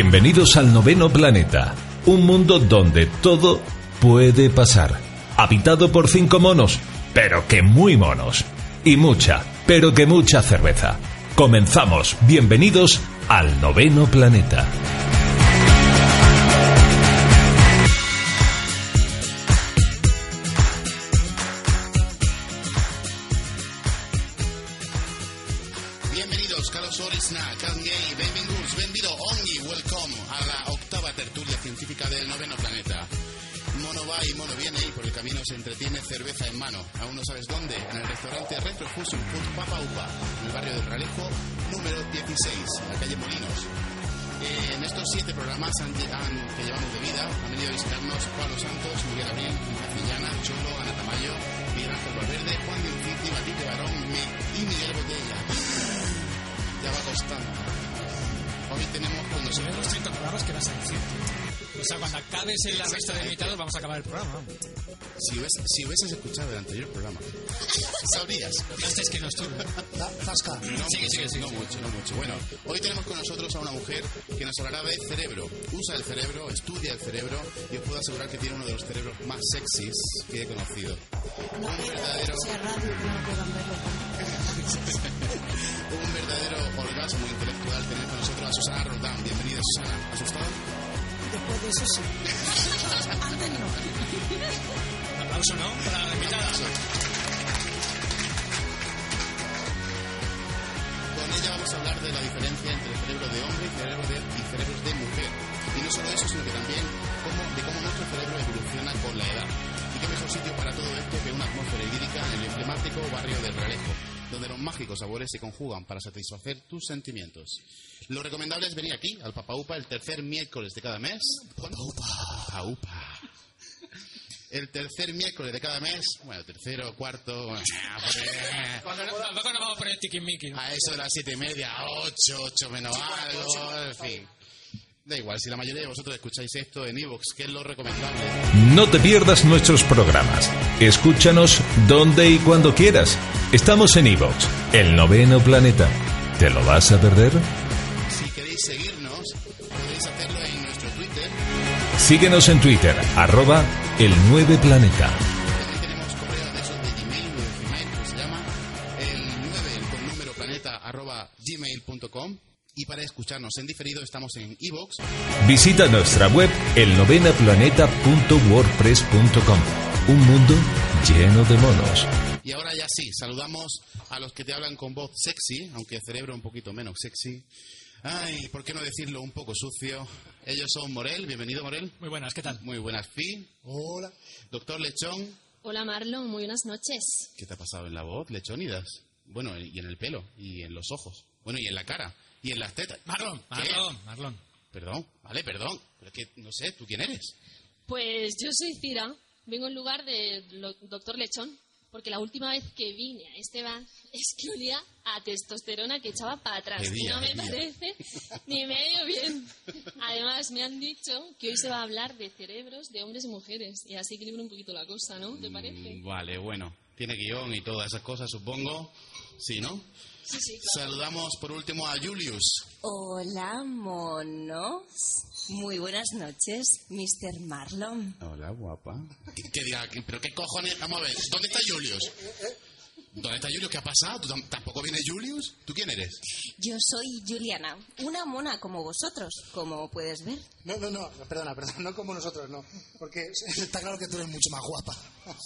Bienvenidos al noveno planeta, un mundo donde todo puede pasar. Habitado por cinco monos, pero que muy monos. Y mucha, pero que mucha cerveza. Comenzamos, bienvenidos al noveno planeta. Hoy tenemos con nosotros a una mujer que nos hablará de cerebro. Usa el cerebro, estudia el cerebro y os puedo asegurar que tiene uno de los cerebros más sexys que he conocido. Un verdadero, un verdadero orgasmo intelectual tener con nosotros a Susana Roldán. Bienvenida, Susana. ¿Asustado? Después de eso sí. Antes no. Un aplauso, ¿no? Para la invitada. Con ella vamos a hablar de la diferencia entre el cerebro de hombre y, cerebro de, y cerebros de mujer. Y no solo eso, sino que también cómo, de cómo nuestro cerebro evoluciona con la edad. Y qué mejor sitio para todo esto que una atmósfera idílica en el emblemático barrio del Ralejo, donde los mágicos sabores se conjugan para satisfacer tus sentimientos. Lo recomendable es venir aquí, al Papaupa, el tercer miércoles de cada mes. Papaupa. El tercer miércoles de cada mes, bueno, tercero, cuarto, bueno, Tampoco nos vamos a poner tiquismiqui, ¿no? a eso de las siete y media, ocho, ocho menos algo, en fin. Da igual, si la mayoría de vosotros escucháis esto en Evox, que es lo recomendable. No te pierdas nuestros programas. Escúchanos donde y cuando quieras. Estamos en iVoox, el noveno planeta. ¿Te lo vas a perder? Si queréis seguirnos, podéis hacerlo en nuestro Twitter. Síguenos en Twitter, arroba el 9 planeta. Tenemos correo de esos de Gmail, Gmail, que se llama el 9 con número planeta arroba gmail.com. Y para escucharnos en diferido estamos en Evox. Visita nuestra web elnovenaplaneta.wordpress.com. Un mundo lleno de monos. Y ahora ya sí, saludamos a los que te hablan con voz sexy, aunque el cerebro un poquito menos sexy. Ay, ¿por qué no decirlo un poco sucio? Ellos son Morel, bienvenido Morel. Muy buenas, ¿qué tal? Muy buenas, Fi. Hola. Doctor Lechón, Hola Marlon, muy buenas noches. ¿qué te ha pasado en la voz, Lechónidas? Bueno, y en el pelo, y en los ojos, bueno, y en la cara, y en las tetas. Marlon, ¿Qué? Marlon, Marlon. Perdón, vale, perdón. Pero es que, no sé, ¿tú quién eres? Pues yo soy Cira, vengo en lugar del doctor Lechón, porque la última vez que vine a este bar es que olía a testosterona que echaba para atrás. Y no me parece ni medio bien. Además, me han dicho que hoy se va a hablar de cerebros de hombres y mujeres, y así equilibra un poquito la cosa, ¿no? ¿Te parece? Mm, Vale, bueno. Tiene guion y todas esas cosas, supongo. Sí, ¿no? Sí, sí, claro. Saludamos por último a Julius. Hola, monos. Muy buenas noches, Mr. Marlon. Hola, guapa. Que diga, ¿pero qué cojones? Vamos a ver, ¿dónde está Julius? ¿Dónde está Julius? ¿Qué ha pasado? ¿Tú tam- tampoco viene Julius? ¿Tú quién eres? Yo soy Juliana, una mona como vosotros, como puedes ver. No, no, no, perdona, perdona, no como nosotros, no. Porque está claro que tú eres mucho más guapa.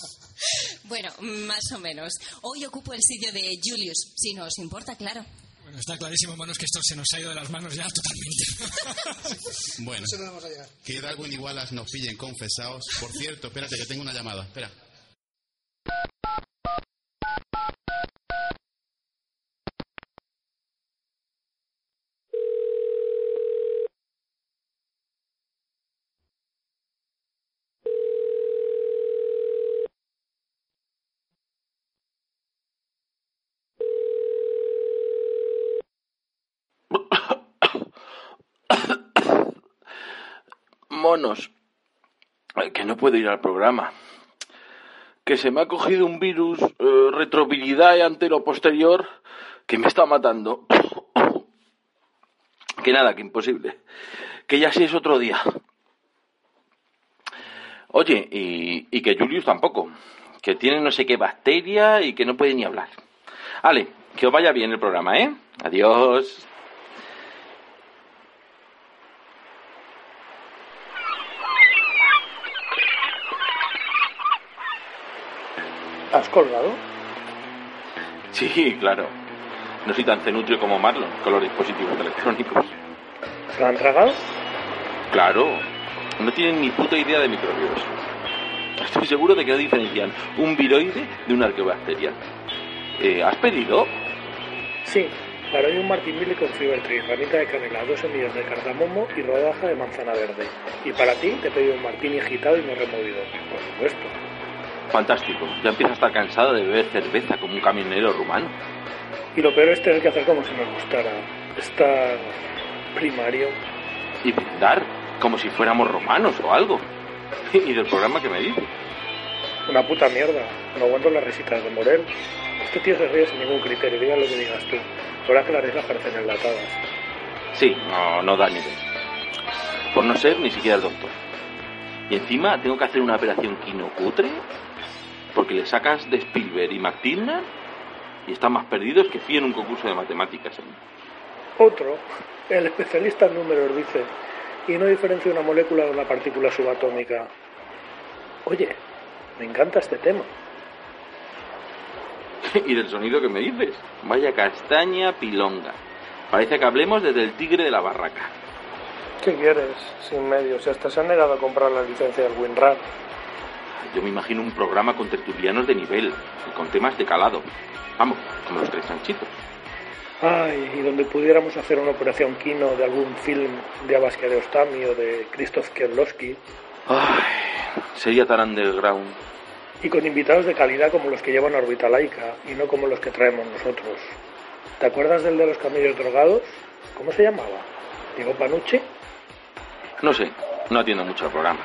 Bueno, más o menos. Hoy ocupo el sitio de Julius, si no os importa, claro. Bueno, está clarísimo, monos, que esto se nos ha ido de las manos ya totalmente. Bueno, Eso no vamos a llegar. que Darwin y Wallace nos pillen confesados. Por cierto, espérate, que tengo una llamada. Espera. Monos. Ay, que no puedo ir al programa. Que se me ha cogido un virus, eh, retrovirilidad ante lo posterior, que me está matando. Que nada, que imposible. Que ya sí es otro día. Oye, y, y que Julius tampoco. Que tiene no sé qué bacteria y que no puede ni hablar. Ale, que os vaya bien el programa, ¿eh? Adiós. Colgado? Sí, claro. No soy tan cenutrio como Marlon con los dispositivos electrónicos. ¿Se lo han tragado? Claro. No tienen ni puta idea de microbios. Estoy seguro de que no diferencian un viroide de una arqueobacteria. Eh, ¿Has pedido? Sí. Para hoy un Martín Billy con Fibertree, ramita de canela, dos semillas de cardamomo y rodaja de manzana verde. Y para ti te he pedido un martini agitado y no removido. Por supuesto. Fantástico. Ya empiezo a estar cansado de beber cerveza como un camionero rumano. Y lo peor es tener que hacer como si nos gustara. Estar primario. Y brindar como si fuéramos romanos o algo. ¿Y del programa que me dices? Una puta mierda. No aguanto las risitas de Morel. Este tío se ríe sin ningún criterio, diga lo que digas tú. Ahora que las risas parecen enlatadas. Sí, no, no da nivel. Por no ser ni siquiera el doctor. Y encima tengo que hacer una operación quino cutre porque le sacas de Spielberg y McTiernan y están más perdidos que fui en un concurso de matemáticas. Otro, el especialista en números, dice, y no diferencia una molécula de una partícula subatómica. Oye, me encanta este tema. y del sonido que me dices. Vaya castaña pilonga. Parece que hablemos desde el tigre de la barraca. ¿Qué quieres? Sin medios. Si hasta se han negado a comprar la licencia del WinRAR. Yo me imagino un programa con tertulianos de nivel y con temas de calado. Vamos, como los tres sanchitos. Ay, y donde pudiéramos hacer una operación kino de algún film de Abbas Kiarostami o de Krzysztof Kierlowski. Ay, sería tan underground. Y con invitados de calidad como los que llevan órbita laica y no como los que traemos nosotros. ¿Te acuerdas del de los camellos drogados? ¿Cómo se llamaba? ¿Diego Panucci? No sé, no atiendo mucho al programa.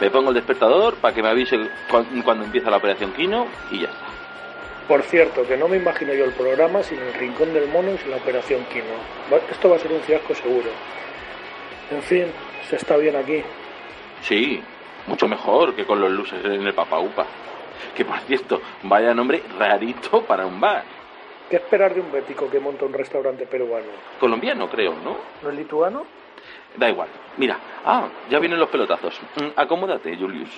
Me pongo el despertador para que me avise cu- cuando empieza la operación Kino y ya está. Por cierto, que no me imagino yo el programa sin el Rincón del Mono y sin la Operación Kino. Esto va a ser un fiasco seguro. En fin, se está bien aquí. Sí, mucho mejor que con los luces en el Papaupa. Que por cierto, vaya nombre rarito para un bar. ¿Qué esperar de un bético que monta un restaurante peruano? Colombiano, creo, ¿no? ¿No es lituano? Da igual. Mira, ah, ya vienen los pelotazos. Mm, Acomódate, Julius.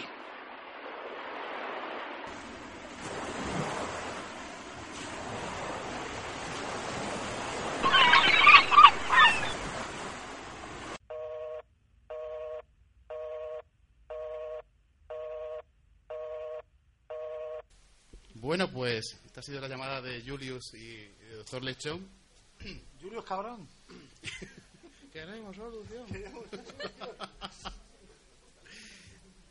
Bueno, pues esta ha sido la llamada de Julius y, y de Doctor Lechón. Julius cabrón. Queremos solución.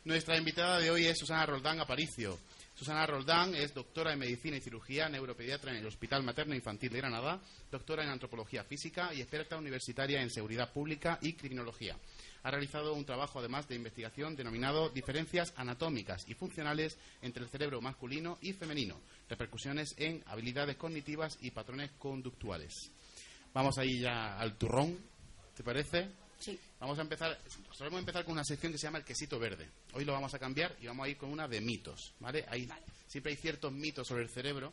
Nuestra invitada de hoy es Susana Roldán Aparicio. Susana Roldán es doctora en Medicina y Cirugía, neuropediatra en el Hospital Materno Infantil de Granada, doctora en Antropología Física y experta universitaria en Seguridad Pública y Criminología. Ha realizado un trabajo, además, de investigación denominado Diferencias anatómicas y funcionales entre el cerebro masculino y femenino, repercusiones en habilidades cognitivas y patrones conductuales. Vamos ahí ya al turrón, ¿te parece? Sí. Vamos a empezar, solemos empezar con una sección que se llama el quesito verde. Hoy lo vamos a cambiar y vamos a ir con una de mitos, ¿vale? Hay, Siempre hay ciertos mitos sobre el cerebro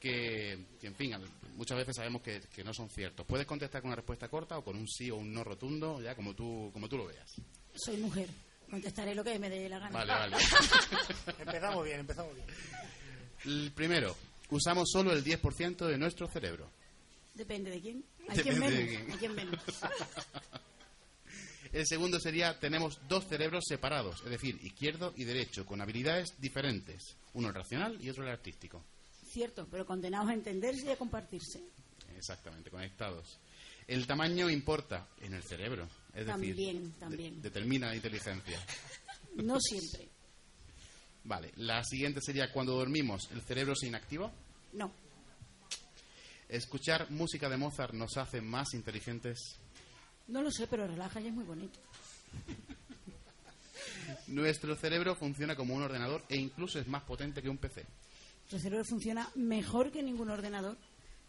que, que, en fin, muchas veces sabemos que, que no son ciertos. Puedes contestar con una respuesta corta o con un sí o un no rotundo, ya como tú, como tú lo veas. Soy mujer. Contestaré lo que me dé la gana. Vale, vale. empezamos bien, empezamos bien. El primero, usamos solo el 10% de nuestro cerebro. Depende de quién. Hay quien menos. quién. Menos. El segundo sería, tenemos dos cerebros separados, es decir, izquierdo y derecho, con habilidades diferentes. Uno el racional y otro el artístico. Cierto, pero condenados a entenderse y a compartirse. Exactamente, conectados. El tamaño importa en el cerebro, es decir, También, también. de- determina la inteligencia. No siempre. Vale, la siguiente sería, cuando dormimos, ¿el cerebro se inactiva? No. ¿Escuchar música de Mozart nos hace más inteligentes? No lo sé, pero relaja y es muy bonito. Nuestro cerebro funciona como un ordenador e incluso es más potente que un PC. Nuestro cerebro funciona mejor que ningún ordenador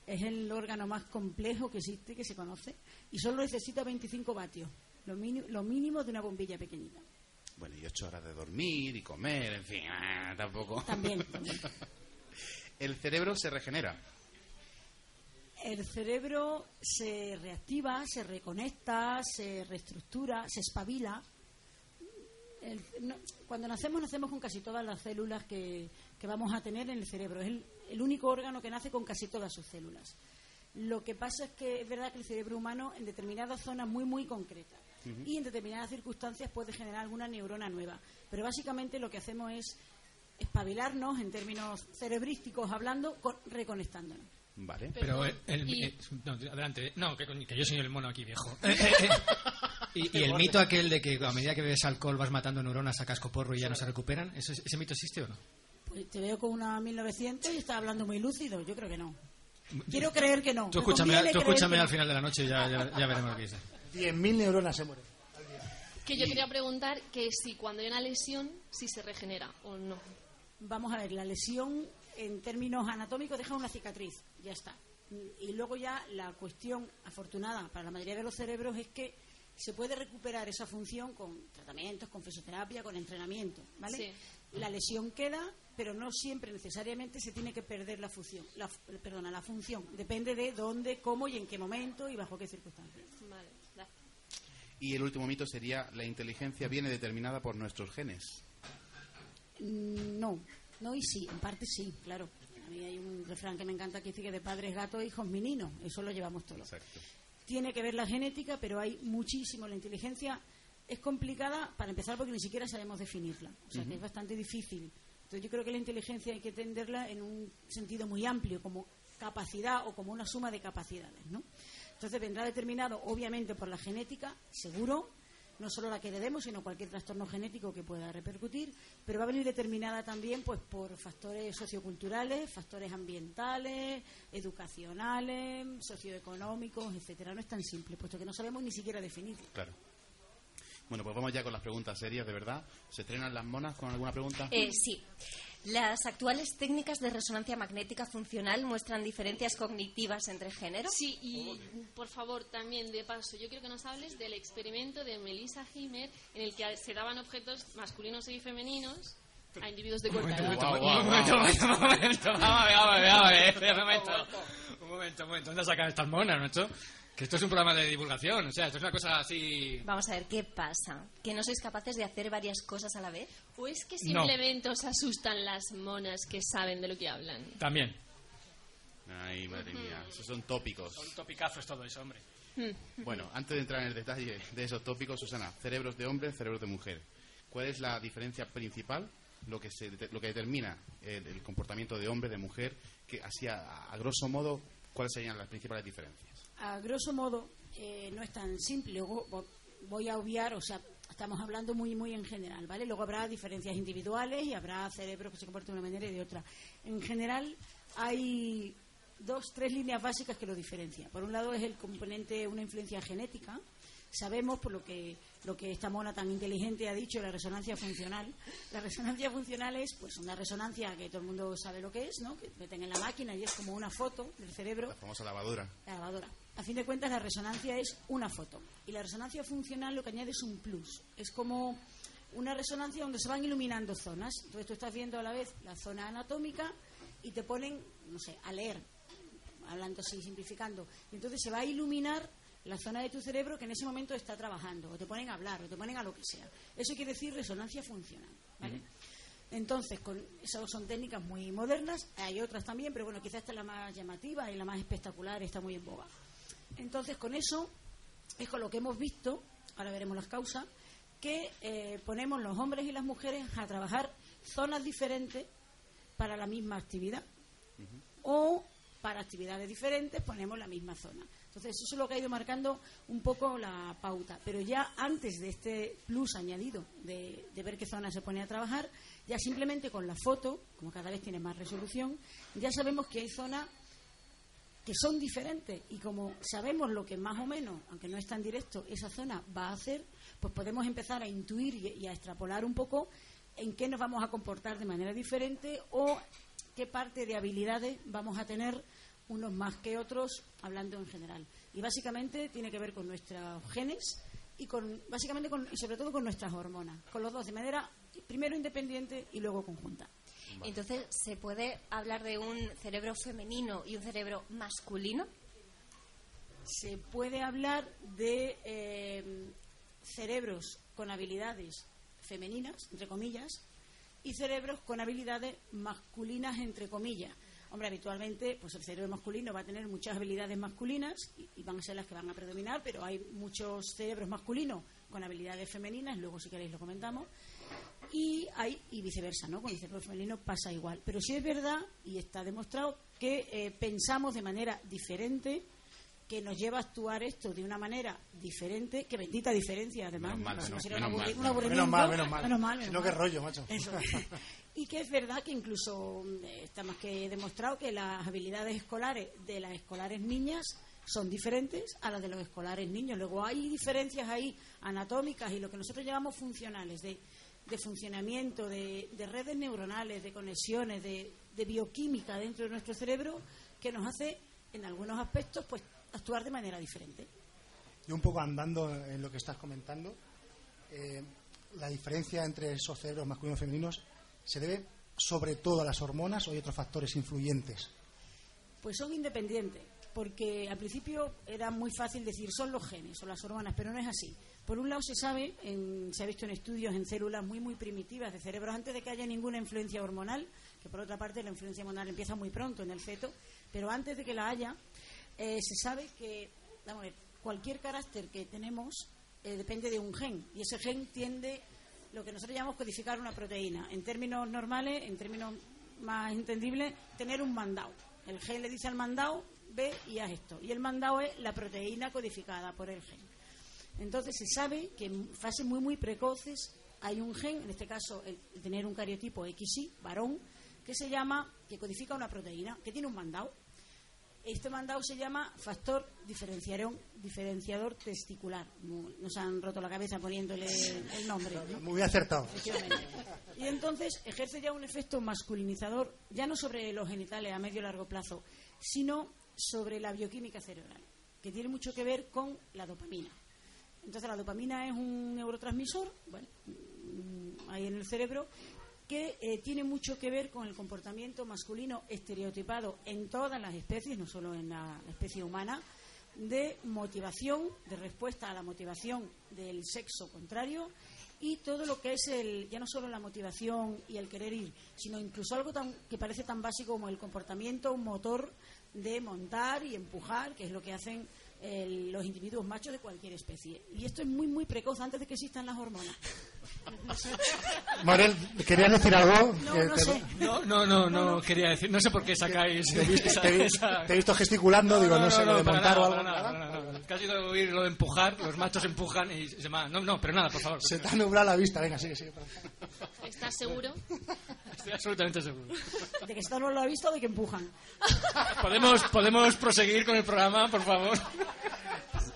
Es el órgano más complejo que existe, que se conoce, y solo necesita 25 vatios, lo, mínimo de una bombilla pequeñita. Bueno, y ocho horas de dormir y comer, en fin, ah, tampoco. También, también. El cerebro se regenera. El cerebro se reactiva, se reconecta, se reestructura, se espabila. El- no- cuando nacemos, nacemos con casi todas las células que, que vamos a tener en el cerebro. Es el, el único órgano que nace con casi todas sus células. Lo que pasa es que es verdad que el cerebro humano, en determinadas zonas muy, muy concretas y en determinadas circunstancias, puede generar alguna neurona nueva. Pero básicamente lo que hacemos es espabilarnos, en términos cerebrísticos hablando, con- reconectándonos. Vale. Pero el, el- y- eh, no, adelante. No, que, que yo soy el mono aquí, viejo. Eh, eh, eh. Y, y el mito aquel de que a medida que bebes alcohol vas matando neuronas a cascoporro y ya no se recuperan, ¿ese, ese mito existe o no? Pues te veo con una 1900 y estás hablando muy lúcido. Yo creo que no. Quiero creer que no. Tú Me escúchame, tú escúchame que al final de la noche y ya, ya, ya veremos lo que dice. 10.000 neuronas se mueren. Que yo quería preguntar que si cuando hay una lesión, si se regenera o no. Vamos a ver, la lesión en términos anatómicos deja una cicatriz. Ya está. Y luego ya la cuestión afortunada para la mayoría de los cerebros es que se puede recuperar esa función con tratamientos, con fisioterapia, con entrenamiento, ¿vale? Sí. La lesión queda, pero no siempre necesariamente se tiene que perder la función, la, perdona, la función. Depende de dónde, cómo y en qué momento y bajo qué circunstancias. Vale. Y el último mito sería la inteligencia viene determinada por nuestros genes. No, no y sí, en parte sí, claro. A mí hay un refrán que me encanta que dice que de padres gatos, hijos meninos, eso lo llevamos todos. Exacto. Tiene que ver la genética, pero hay muchísimo. La inteligencia es complicada para empezar porque ni siquiera sabemos definirla, o sea que es bastante difícil. Entonces yo creo que la inteligencia hay que entenderla en un sentido muy amplio, como capacidad o como una suma de capacidades, ¿no? Entonces vendrá determinado, obviamente, por la genética, seguro, no solo la que heredemos, sino cualquier trastorno genético que pueda repercutir, pero va a venir determinada también pues por factores socioculturales, factores ambientales, educacionales, socioeconómicos, etcétera. No es tan simple, puesto que no sabemos ni siquiera definirlo. Claro. Bueno, pues vamos ya con las preguntas serias, de verdad. ¿Se estrenan las monas con alguna pregunta? Eh, sí. Las actuales técnicas de resonancia magnética funcional muestran diferencias cognitivas entre géneros. Sí, y por favor, también de paso, yo quiero que nos hables del experimento de Melissa Himer en el que se daban objetos masculinos y femeninos a individuos de corta edad. Un momento, un momento, un momento, un momento, un momento, un momento, ¿dónde sacan estas monas, macho? Que esto es un programa de divulgación, o sea, esto es una cosa así... Vamos a ver qué pasa. ¿Que no sois capaces de hacer varias cosas a la vez? ¿O es que No. simplemente os asustan las monas que saben de lo que hablan? También. Ay, madre mía, esos son tópicos. Son topicazos todo eso, hombre. Bueno, antes de entrar en el detalle de esos tópicos, Susana, cerebros de hombre, cerebros de mujer. ¿Cuál es la diferencia principal, lo que, se, lo que determina el, el comportamiento de hombre, de mujer, que así a, a grosso modo, cuáles serían las principales diferencias? A grosso modo, eh, no es tan simple. Luego vo- voy a obviar, o sea, estamos hablando muy, muy en general, ¿vale? Luego habrá diferencias individuales y habrá cerebros que se comportan de una manera y de otra. En general, hay dos, tres líneas básicas que lo diferencian. Por un lado es el componente, una influencia genética. Sabemos, por lo que, lo que esta mona tan inteligente ha dicho, la resonancia funcional. La resonancia funcional es pues una resonancia que todo el mundo sabe lo que es, ¿no? Que meten en la máquina y es como una foto del cerebro La famosa lavadora. la lavadora. A fin de cuentas, la resonancia es una foto. Y la resonancia funcional lo que añade es un plus. Es como una resonancia donde se van iluminando zonas. Entonces tú estás viendo a la vez la zona anatómica y te ponen, no sé, a leer, hablando así, simplificando. Y entonces se va a iluminar la zona de tu cerebro que en ese momento está trabajando. O te ponen a hablar, o te ponen a lo que sea. Eso quiere decir resonancia funcional. ¿vale? Entonces, con, esas son técnicas muy modernas, hay otras también, pero bueno, quizás esta es la más llamativa y la más espectacular, está muy en boga. Entonces, con eso es con lo que hemos visto, ahora veremos las causas, que eh, ponemos los hombres y las mujeres a trabajar zonas diferentes para la misma actividad. O para actividades diferentes ponemos la misma zona. Entonces, eso es lo que ha ido marcando un poco la pauta. Pero ya antes de este plus añadido de, de ver qué zona se pone a trabajar, ya simplemente con la foto, como cada vez tiene más resolución, ya sabemos que hay zonas que son diferentes y como sabemos lo que más o menos, aunque no es tan directo, esa zona va a hacer, pues podemos empezar a intuir y, a extrapolar un poco en qué nos vamos a comportar de manera diferente o qué parte de habilidades vamos a tener unos más que otros, hablando en general. Y básicamente tiene que ver con nuestros genes y con, básicamente con, y sobre todo con nuestras hormonas, con los dos de manera primero independiente y luego conjunta. Entonces, ¿se puede hablar de un cerebro femenino y un cerebro masculino? Se puede hablar de eh, cerebros con habilidades femeninas, entre comillas, y cerebros con habilidades masculinas, entre comillas. Hombre, habitualmente, pues el cerebro masculino va a tener muchas habilidades masculinas y, y van a ser las que van a predominar, pero hay muchos cerebros masculinos con habilidades femeninas, luego si queréis lo comentamos, y hay y viceversa, ¿no? Con el cerebro femenino pasa igual. Pero sí es verdad y está demostrado que eh, pensamos de manera diferente que nos lleva a actuar esto de una manera diferente, que bendita diferencia, además. Menos mal, menos- mal. Menos mal, menos mal. Menos mal, Si menos no, qué mal. rollo, macho. Eso. Y que es verdad que incluso eh, está más que demostrado que las habilidades escolares de las escolares niñas son diferentes a las de los escolares niños. Luego hay diferencias ahí anatómicas y lo que nosotros llamamos funcionales, de, de funcionamiento, de, de redes neuronales, de conexiones, de, de bioquímica dentro de nuestro cerebro que nos hace, en algunos aspectos, pues actuar de manera diferente. Yo un poco andando en lo que estás comentando, eh, la diferencia entre esos cerebros masculinos y femeninos se debe sobre todo a las hormonas o hay otros factores influyentes. Pues son independientes, porque al principio era muy fácil decir son los genes o las hormonas, pero no es así. Por un lado se sabe, se ha visto en estudios en células muy muy primitivas de cerebros antes de que haya ninguna influencia hormonal, que por otra parte la influencia hormonal empieza muy pronto en el feto, pero antes de que la haya, eh, se sabe que vamos a ver, cualquier carácter que tenemos eh, depende de un gen y ese gen tiende lo que nosotros llamamos codificar una proteína. En términos normales, en términos más entendibles, tener un mandado. El gen le dice al mandado, ve y haz esto. Y el mandado es la proteína codificada por el gen. Entonces se sabe que en fases muy muy precoces hay un gen, en este caso el, el tener un cariotipo XY, varón, que se llama, que codifica una proteína, que tiene un mandado. Este mandado se llama factor diferenciador, diferenciador testicular. Nos han roto la cabeza poniéndole el nombre. ¿no? Muy acertado. Y entonces ejerce ya un efecto masculinizador, ya no sobre los genitales a medio y largo plazo, sino sobre la bioquímica cerebral, que tiene mucho que ver con la dopamina. Entonces la dopamina es un neurotransmisor, bueno, mm, ahí en el cerebro, que eh, tiene mucho que ver con el comportamiento masculino estereotipado en todas las especies, no solo en la especie humana, de motivación, de respuesta a la motivación del sexo contrario y todo lo que es el, ya no solo la motivación y el querer ir, sino incluso algo tan, que parece tan básico como el comportamiento motor de montar y empujar, que es lo que hacen el- los individuos machos de cualquier especie. Y esto es muy, muy precoz, antes de que existan las hormonas. Morel, ¿querías decir algo? No, no te- sé. No, no, no, no quería decir. No sé por qué sacáis Te he visto, esa- te he- esa- te he visto gesticulando, digo, no, sé, lo de montar o algo. Casi de oír lo de empujar, los machos empujan y se. No, no, pero nada, por favor. Se te ha nublado la vista, venga, sigue, sigue. ¿Estás seguro? Estoy absolutamente seguro. De que están no lo ha visto o de que empujan. ¿Podemos, ¿Podemos proseguir con el programa, por favor?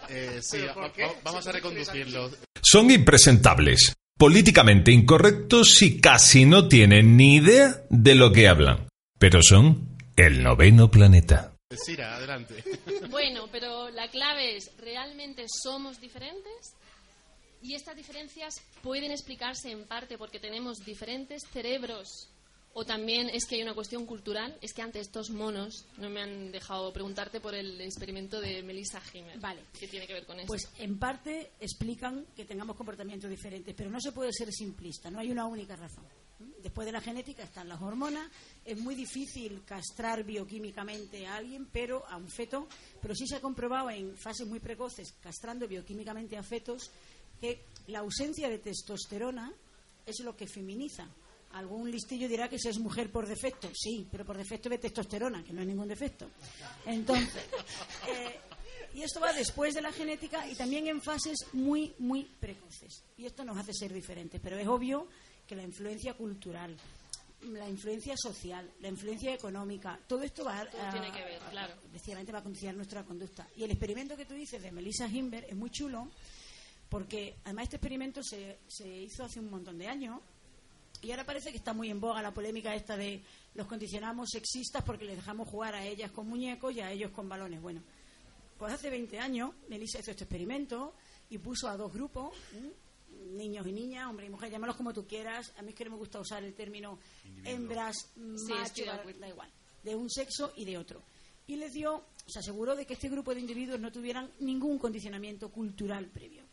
Eh, sí, va- va- vamos a reconducirlo. Son impresentables, políticamente incorrectos y casi no tienen ni idea de lo que hablan. Pero son el noveno planeta. Sira, adelante. Bueno, pero la clave es, ¿realmente somos diferentes? Y estas diferencias pueden explicarse en parte porque tenemos diferentes cerebros o también es que hay una cuestión cultural. Es que antes estos monos no me han dejado preguntarte por el experimento de Melissa Himmel. Vale. ¿Qué tiene que ver con eso? Pues en parte explican que tengamos comportamientos diferentes, pero no se puede ser simplista, no hay una única razón. Después de la genética están las hormonas, es muy difícil castrar bioquímicamente a alguien, pero a un feto, pero sí se ha comprobado en fases muy precoces, castrando bioquímicamente a fetos, que la ausencia de testosterona es lo que feminiza. Algún listillo dirá que se es mujer por defecto, sí, pero por defecto de testosterona, que no es ningún defecto. Entonces, eh, y esto va después de la genética y también en fases muy, muy precoces. Y esto nos hace ser diferentes, pero es obvio que la influencia cultural, la influencia social, la influencia económica, todo esto va Todo a, tiene que ver, claro. efectivamente va a condicionar nuestra conducta. Y el experimento que tú dices de Melissa Himber es muy chulo porque además este experimento se, se hizo hace un montón de años Y ahora parece que está muy en boga la polémica esta de los condicionamos sexistas porque les dejamos jugar a ellas con muñecos y a ellos con balones. Bueno, pues hace 20 años Melissa hizo este experimento y puso a dos grupos, niños y niñas, hombre y mujer, llámalos como tú quieras. A mí es que no me gusta usar el término hembras, Sí, macho, da igual, de un sexo y de otro. Y les dio, se aseguró de que este grupo de individuos no tuvieran ningún condicionamiento cultural previo.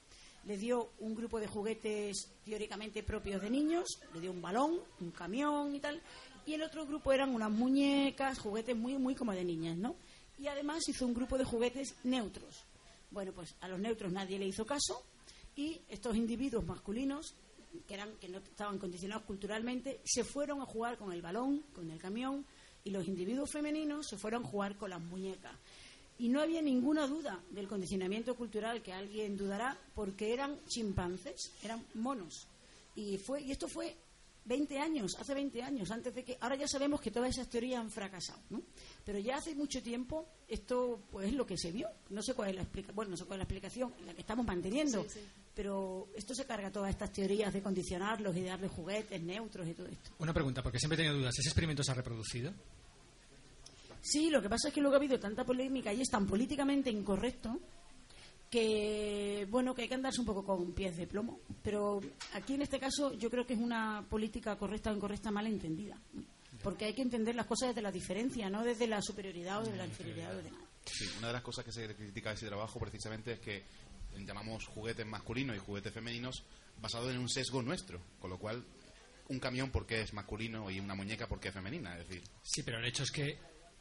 Les dio un grupo de juguetes teóricamente propios de niños, le dio un balón, un camión y tal, y el otro grupo eran unas muñecas, juguetes muy, muy como de niñas, ¿no? Y además hizo un grupo de juguetes neutros. Bueno, pues a los neutros nadie le hizo caso y estos individuos masculinos que eran que no estaban condicionados culturalmente se fueron a jugar con el balón, con el camión y los individuos femeninos se fueron a jugar con las muñecas. Y no había ninguna duda del condicionamiento cultural que alguien dudará porque eran chimpancés, eran monos. Y fue y esto fue 20 años, hace 20 años, antes de que ahora ya sabemos que todas esas teorías han fracasado, ¿no? Pero ya hace mucho tiempo esto pues es lo que se vio. No sé cuál es la explicación, bueno, no sé cuál es la explicación, la que estamos manteniendo, Sí, sí. pero esto se carga todas estas teorías de condicionarlos y de darles juguetes neutros y todo esto. Una pregunta, porque siempre he tenido dudas. ¿Ese experimento se ha reproducido? Sí, lo que pasa es que luego ha habido tanta polémica y es tan políticamente incorrecto que, bueno, que hay que andarse un poco con pies de plomo. Pero aquí en este caso yo creo que es una política correcta o incorrecta mal entendida. Porque hay que entender las cosas desde la diferencia, no desde la superioridad o desde la inferioridad o de nada. Sí, una de las cosas que se critica de ese trabajo precisamente es que llamamos juguetes masculinos y juguetes femeninos basados en un sesgo nuestro, con lo cual un camión porque es masculino y una muñeca porque es femenina, es decir, Sí, pero el hecho es que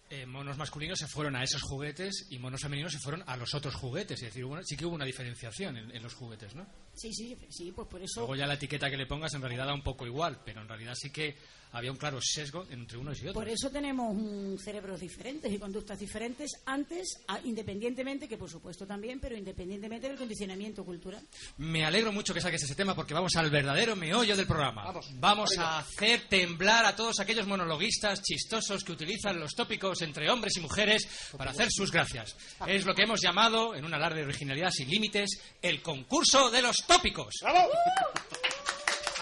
eh, monos masculinos se fueron a esos juguetes y monos femeninos se fueron a los otros juguetes. Es decir, hubo- sí que hubo una diferenciación en, en los juguetes, ¿no? Sí, sí, sí, pues por eso. Luego ya la etiqueta que le pongas en realidad da un poco igual, pero en realidad sí que había un claro sesgo entre unos y otros. Por eso tenemos cerebros diferentes y conductas diferentes antes, a- independientemente, que por supuesto también, pero independientemente del condicionamiento cultural. Me alegro mucho que saques ese tema porque vamos al verdadero meollo del programa. Vamos, a hacer temblar a todos aquellos monologuistas chistosos que utilizan los tópicos entre hombres y mujeres para hacer sus gracias. Es lo que hemos llamado, en un alarde de originalidad sin límites, el concurso de los tópicos.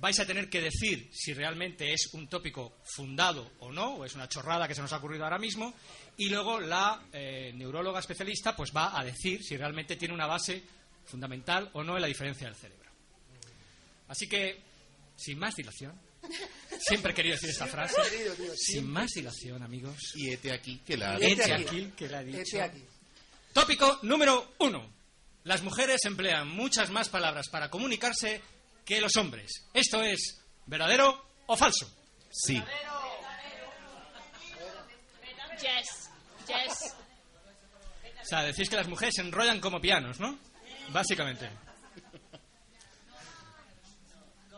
Vais a tener que decir si realmente es un tópico fundado o no, o es una chorrada que se nos ha ocurrido ahora mismo, y luego la eh, neuróloga especialista pues va a decir si realmente tiene una base fundamental o no en la diferencia del cerebro. Así que, sin más dilación, siempre he querido decir esta frase, sin más dilación, amigos, y este aquí que la Este aquí que la ha dicho. Este aquí. Tópico número uno. Las mujeres emplean muchas más palabras para comunicarse que los hombres. ¿Esto es verdadero o falso? Sí. Yes, yes. O sea, decís que las mujeres se enrollan como pianos, ¿no? Básicamente.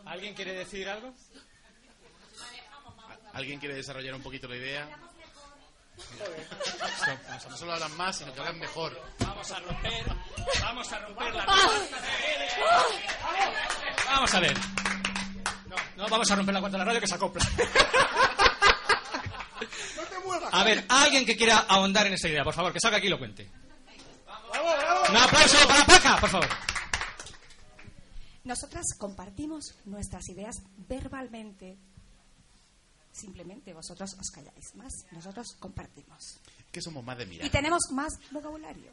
¿Alguien quiere decir algo? ¿Alguien quiere desarrollar un poquito la idea? No solo hablan más, sino que hablan mejor. Vamos a romper, vamos a romper la Vamos a ver. No, no vamos a romper la cuarta de la radio que se acopla. A ver, alguien que quiera ahondar en esta idea, por favor, que salga aquí y lo cuente. Un aplauso para Paca, por favor. Nosotras compartimos nuestras ideas verbalmente. Simplemente vosotros os calláis más, nosotros compartimos. Que somos más de mirar. Y tenemos más vocabulario.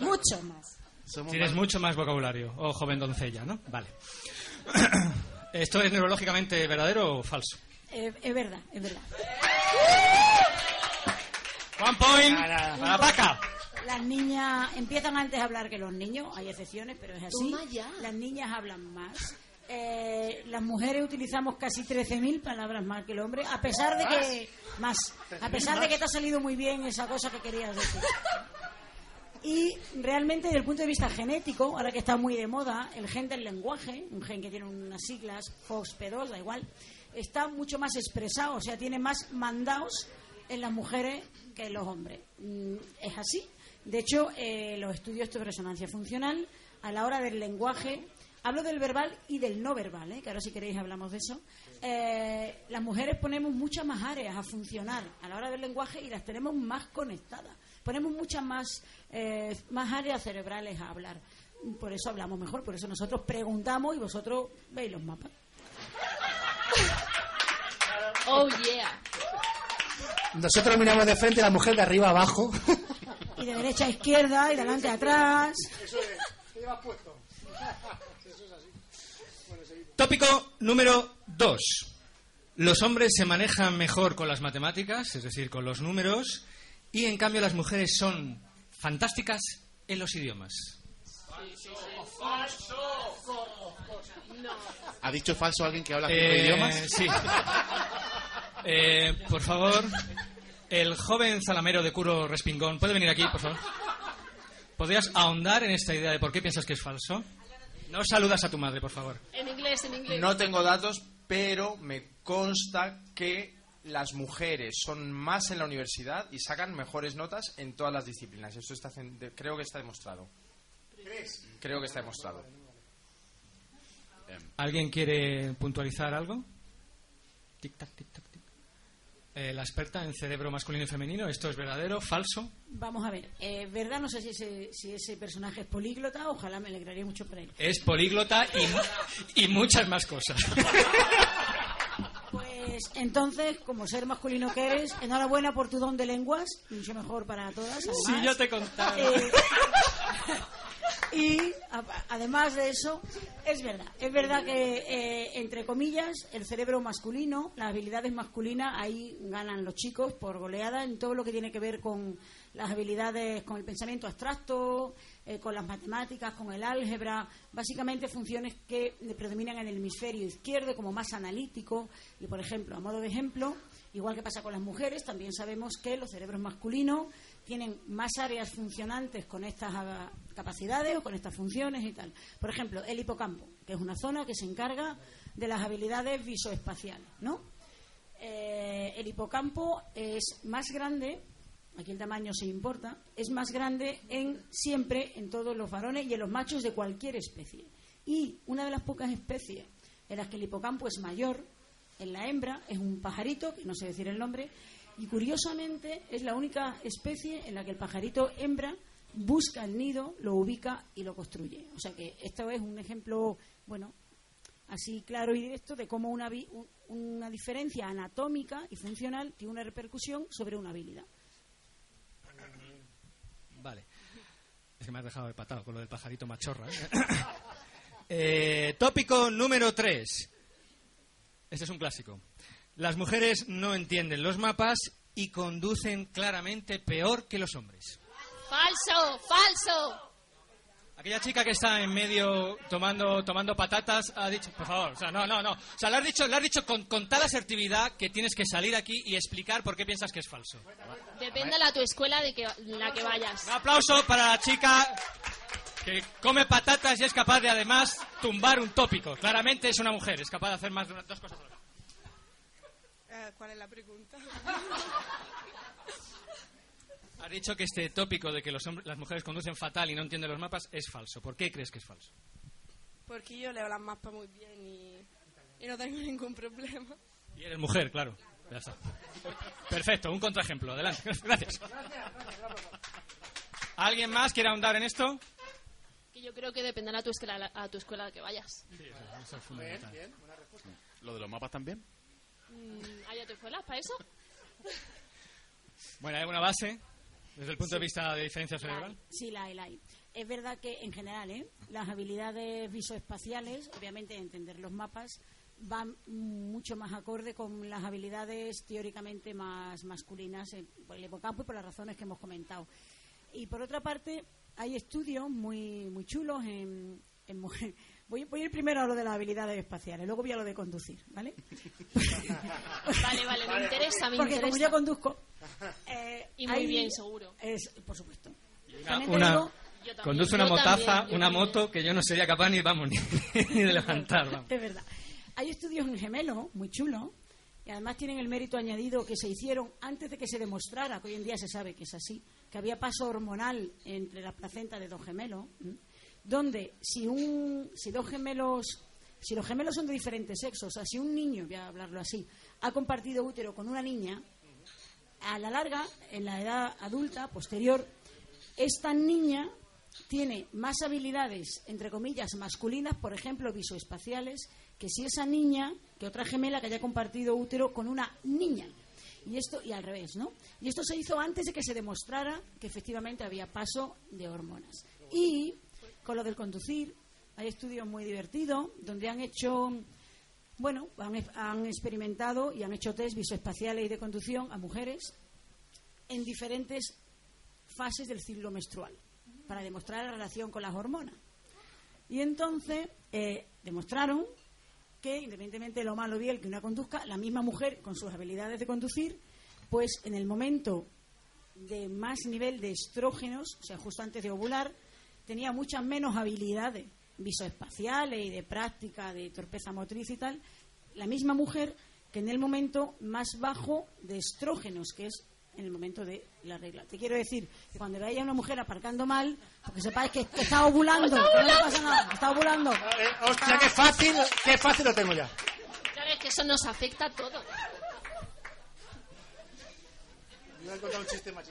Mucho más. Somos Tienes más- mucho más vocabulario, oh joven doncella, ¿no? Vale. ¿Esto es neurológicamente verdadero o falso? Eh, es verdad, es verdad. One point para Paca. Las niñas empiezan antes a hablar que los niños, hay excepciones, pero es así. Las niñas hablan más. Eh, las mujeres utilizamos casi 13.000 palabras más que el hombre, a pesar de que más, a pesar de que te ha salido muy bien esa cosa que querías decir. Y realmente, desde el punto de vista genético, ahora que está muy de moda, el gen del lenguaje, un gen que tiene unas siglas FOXP2, da igual, está mucho más expresado, o sea, tiene más mandados en las mujeres que en los hombres. Mm, Es así. De hecho, eh, los estudios de resonancia funcional, a la hora del lenguaje, hablo del verbal y del no verbal, ¿eh? que ahora si queréis hablamos de eso, eh, las mujeres ponemos muchas más áreas a funcionar a la hora del lenguaje y las tenemos más conectadas. Ponemos muchas más, eh, más áreas cerebrales a hablar. Por eso hablamos mejor, por eso nosotros preguntamos y vosotros veis los mapas. Oh, yeah. Nosotros miramos de frente a la mujer de arriba a abajo. Y de derecha a izquierda y de delante a atrás. Eso es. ¿Qué llevas puesto? Tópico número 2. Los hombres se manejan mejor con las matemáticas, es decir, con los números, y en cambio las mujeres son fantásticas en los idiomas. ¿Ha dicho falso alguien que habla cinco Eh, idiomas? Sí. Eh, por favor, el joven zalamero de Curo Respingón, ¿puede venir aquí, por favor? ¿Podrías ahondar en esta idea de por qué piensas que es falso? No saludas a tu madre, por favor. En inglés, en inglés. No tengo datos, pero me consta que las mujeres son más en la universidad y sacan mejores notas en todas las disciplinas. Está, de- creo que está demostrado. Creo que está demostrado. ¿Alguien quiere puntualizar algo? Tic tac, tic tac, tic. Eh, la experta en cerebro masculino y femenino, ¿esto es verdadero, falso? Vamos a ver, eh, verdad, no sé si ese, si ese personaje es políglota, ojalá me alegraría mucho por él. Es políglota y, y muchas más cosas. Pues entonces, como ser masculino que eres, enhorabuena por tu don de lenguas, mucho mejor para todas. Además. Si yo te contara. Eh, y además de eso, es verdad, es verdad que, eh, entre comillas, el cerebro masculino, las habilidades masculinas, ahí ganan los chicos por goleada en todo lo que tiene que ver con las habilidades, con el pensamiento abstracto, eh, con las matemáticas, con el álgebra, básicamente funciones que predominan en el hemisferio izquierdo como más analítico. Y, por ejemplo, a modo de ejemplo, igual que pasa con las mujeres, también sabemos que los cerebros masculinos tienen más áreas funcionantes con estas ah, capacidades o con estas funciones y tal. Por ejemplo, el hipocampo, que es una zona que se encarga de las habilidades visoespaciales, ¿no? Eh, el hipocampo es más grande, aquí el tamaño se importa, es más grande en siempre en todos los varones y en los machos de cualquier especie. Y una de las pocas especies en las que el hipocampo es mayor, en la hembra, es un pajarito, que no sé decir el nombre, y curiosamente es la única especie en la que el pajarito hembra busca el nido, lo ubica y lo construye. O sea que esto es un ejemplo, bueno, así claro y directo de cómo una, una diferencia anatómica y funcional tiene una repercusión sobre una habilidad. Vale. Es que me has dejado de patado con lo del pajarito machorra. ¿eh? Eh, tópico número 3. Este es un clásico. Las mujeres no entienden los mapas y conducen claramente peor que los hombres. Falso, falso. Aquella chica que está en medio tomando tomando patatas ha dicho, por favor, o sea, no, no, no. O sea, le has dicho, le has dicho con, con tal asertividad que tienes que salir aquí y explicar por qué piensas que es falso. Depende de tu escuela de que, la que vayas. Un aplauso para la chica que come patatas y es capaz de además tumbar un tópico. Claramente es una mujer, es capaz de hacer más de una- dos cosas. a la vez. Eh, ¿Cuál es la pregunta? Has dicho que este tópico de que los hombres- las mujeres conducen fatal y no entienden los mapas es falso. ¿Por qué crees que es falso? Porque yo leo las mapas muy bien y, y no tengo ningún problema. Y eres mujer, claro. Ya está. Perfecto, un contraejemplo. Adelante. Gracias. ¿Alguien más quiere ahondar en esto? Que yo creo que dependerá a tu escuela, a tu escuela que vayas. Eso es fundamental. ¿Lo de los mapas también? Mm, ¿Hay a tu escuela para eso? Bueno, hay una base desde el punto de vista de diferencia cerebral. Sí, la hay, la hay. Es verdad que en general, ¿eh? las habilidades visoespaciales, obviamente entender los mapas, van mucho más acorde con las habilidades teóricamente más masculinas por el hipocampo y por las razones que hemos comentado. Y por otra parte, hay estudios muy, muy chulos en, en mujeres. Voy, voy a ir primero a lo de las habilidades espaciales, luego voy a lo de conducir, ¿vale? Vale, vale, me interesa, me Porque como yo conduzco. eh, Y muy hay- bien, seguro. Es, por supuesto. Una, una- digo- conduce una yo motaza, también, una también. moto que yo no sería capaz ni, vamos, ni, ni de levantar. vamos. Es verdad. Hay estudios en gemelo muy chulos y además tienen el mérito añadido que se hicieron antes de que se demostrara, que hoy en día se sabe que es así, que había paso hormonal entre la placenta de dos gemelos, ¿m? Donde si, un, si dos gemelos, si los gemelos son de diferentes sexos, o sea, si un niño, voy a hablarlo así, ha compartido útero con una niña, a la larga, en la edad adulta, posterior, esta niña tiene más habilidades, entre comillas, masculinas, por ejemplo, visoespaciales, que si esa niña, que otra gemela que haya compartido útero con una niña. Y esto, y al revés, ¿no? Y esto se hizo antes de que se demostrara que efectivamente había paso de hormonas. Y con lo del conducir, hay estudios muy divertidos donde han hecho, bueno, han, han experimentado y han hecho test visoespaciales y de conducción a mujeres en diferentes fases del ciclo menstrual para demostrar la relación con las hormonas. Y entonces eh, demostraron que, independientemente de lo malo o bien que una conduzca, la misma mujer con sus habilidades de conducir, pues en el momento de más nivel de estrógenos, o sea, justo antes de ovular, tenía muchas menos habilidades visoespaciales y de práctica, de torpeza motriz y tal, la misma mujer que en el momento más bajo de estrógenos, que es en el momento de la regla. Te quiero decir que cuando veáis a una mujer aparcando mal, porque sepáis que, que está ovulando, que no le pasa nada, que está ovulando. Hostia, qué fácil, qué fácil lo tengo ya. Claro, es que eso nos afecta a todos.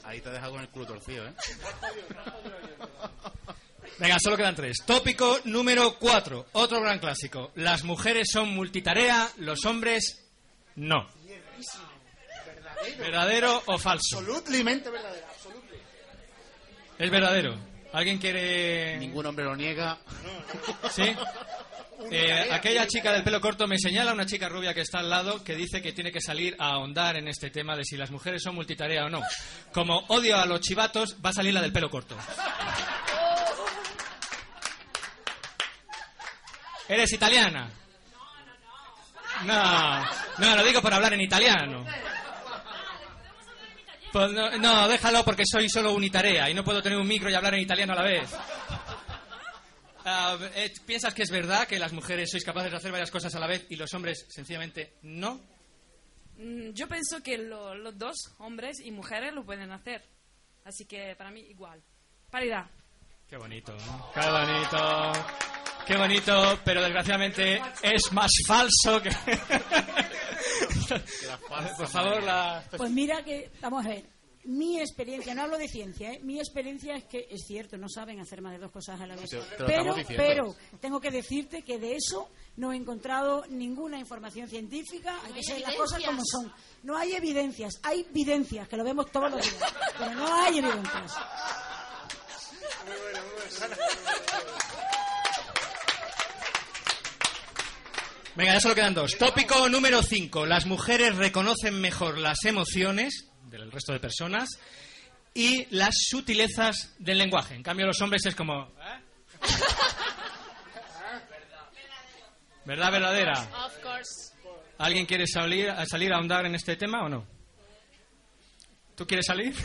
Ahí te ha dejado con el culo torcido, ¿eh? Venga, solo quedan tres. Tópico número cuatro. Otro gran clásico. Las mujeres son multitarea, los hombres no. ¿Verdadero o falso? Absolutamente verdadero, absolutamente. Es verdadero. ¿Alguien quiere...? Ningún hombre lo niega. ¿Sí? Eh, aquella chica del pelo corto me señala, una chica rubia que está al lado, que dice que tiene que salir a ahondar en este tema de si las mujeres son multitarea o no. Como odio a los chivatos, va a salir la del pelo corto. ¿Eres italiana? No, no, lo digo por hablar en italiano. Pues no, no, déjalo porque soy solo unitarea y no puedo tener un micro y hablar en italiano a la vez. Ah, eh, ¿Piensas que es verdad que las mujeres sois capaces de hacer varias cosas a la vez y los hombres sencillamente no? Mm, Yo pienso que lo- los dos, hombres y mujeres, lo pueden hacer. Así que para mí igual. Paridad. Qué bonito, ¿no? qué bonito, qué bonito, pero desgraciadamente es más falso que... Por favor, la... Pues mira que, vamos a ver, mi experiencia, no hablo de ciencia, ¿eh? mi experiencia es que es cierto, no saben hacer más de dos cosas a la vez. Te- te lo pero, pero tengo que decirte que de eso no he encontrado ninguna información científica, hay que ser las cosas como son. No hay evidencias, hay evidencias, que lo vemos todos los días, pero no hay evidencias. Venga, ya solo quedan dos. Tópico número 5. Las mujeres reconocen mejor las emociones del resto de personas y las sutilezas del lenguaje. En cambio, los hombres es como... ¿eh? ¿Verdad verdadera? Of course. ¿Alguien quiere salir salir a ahondar en este tema o no? ¿Tú quieres salir?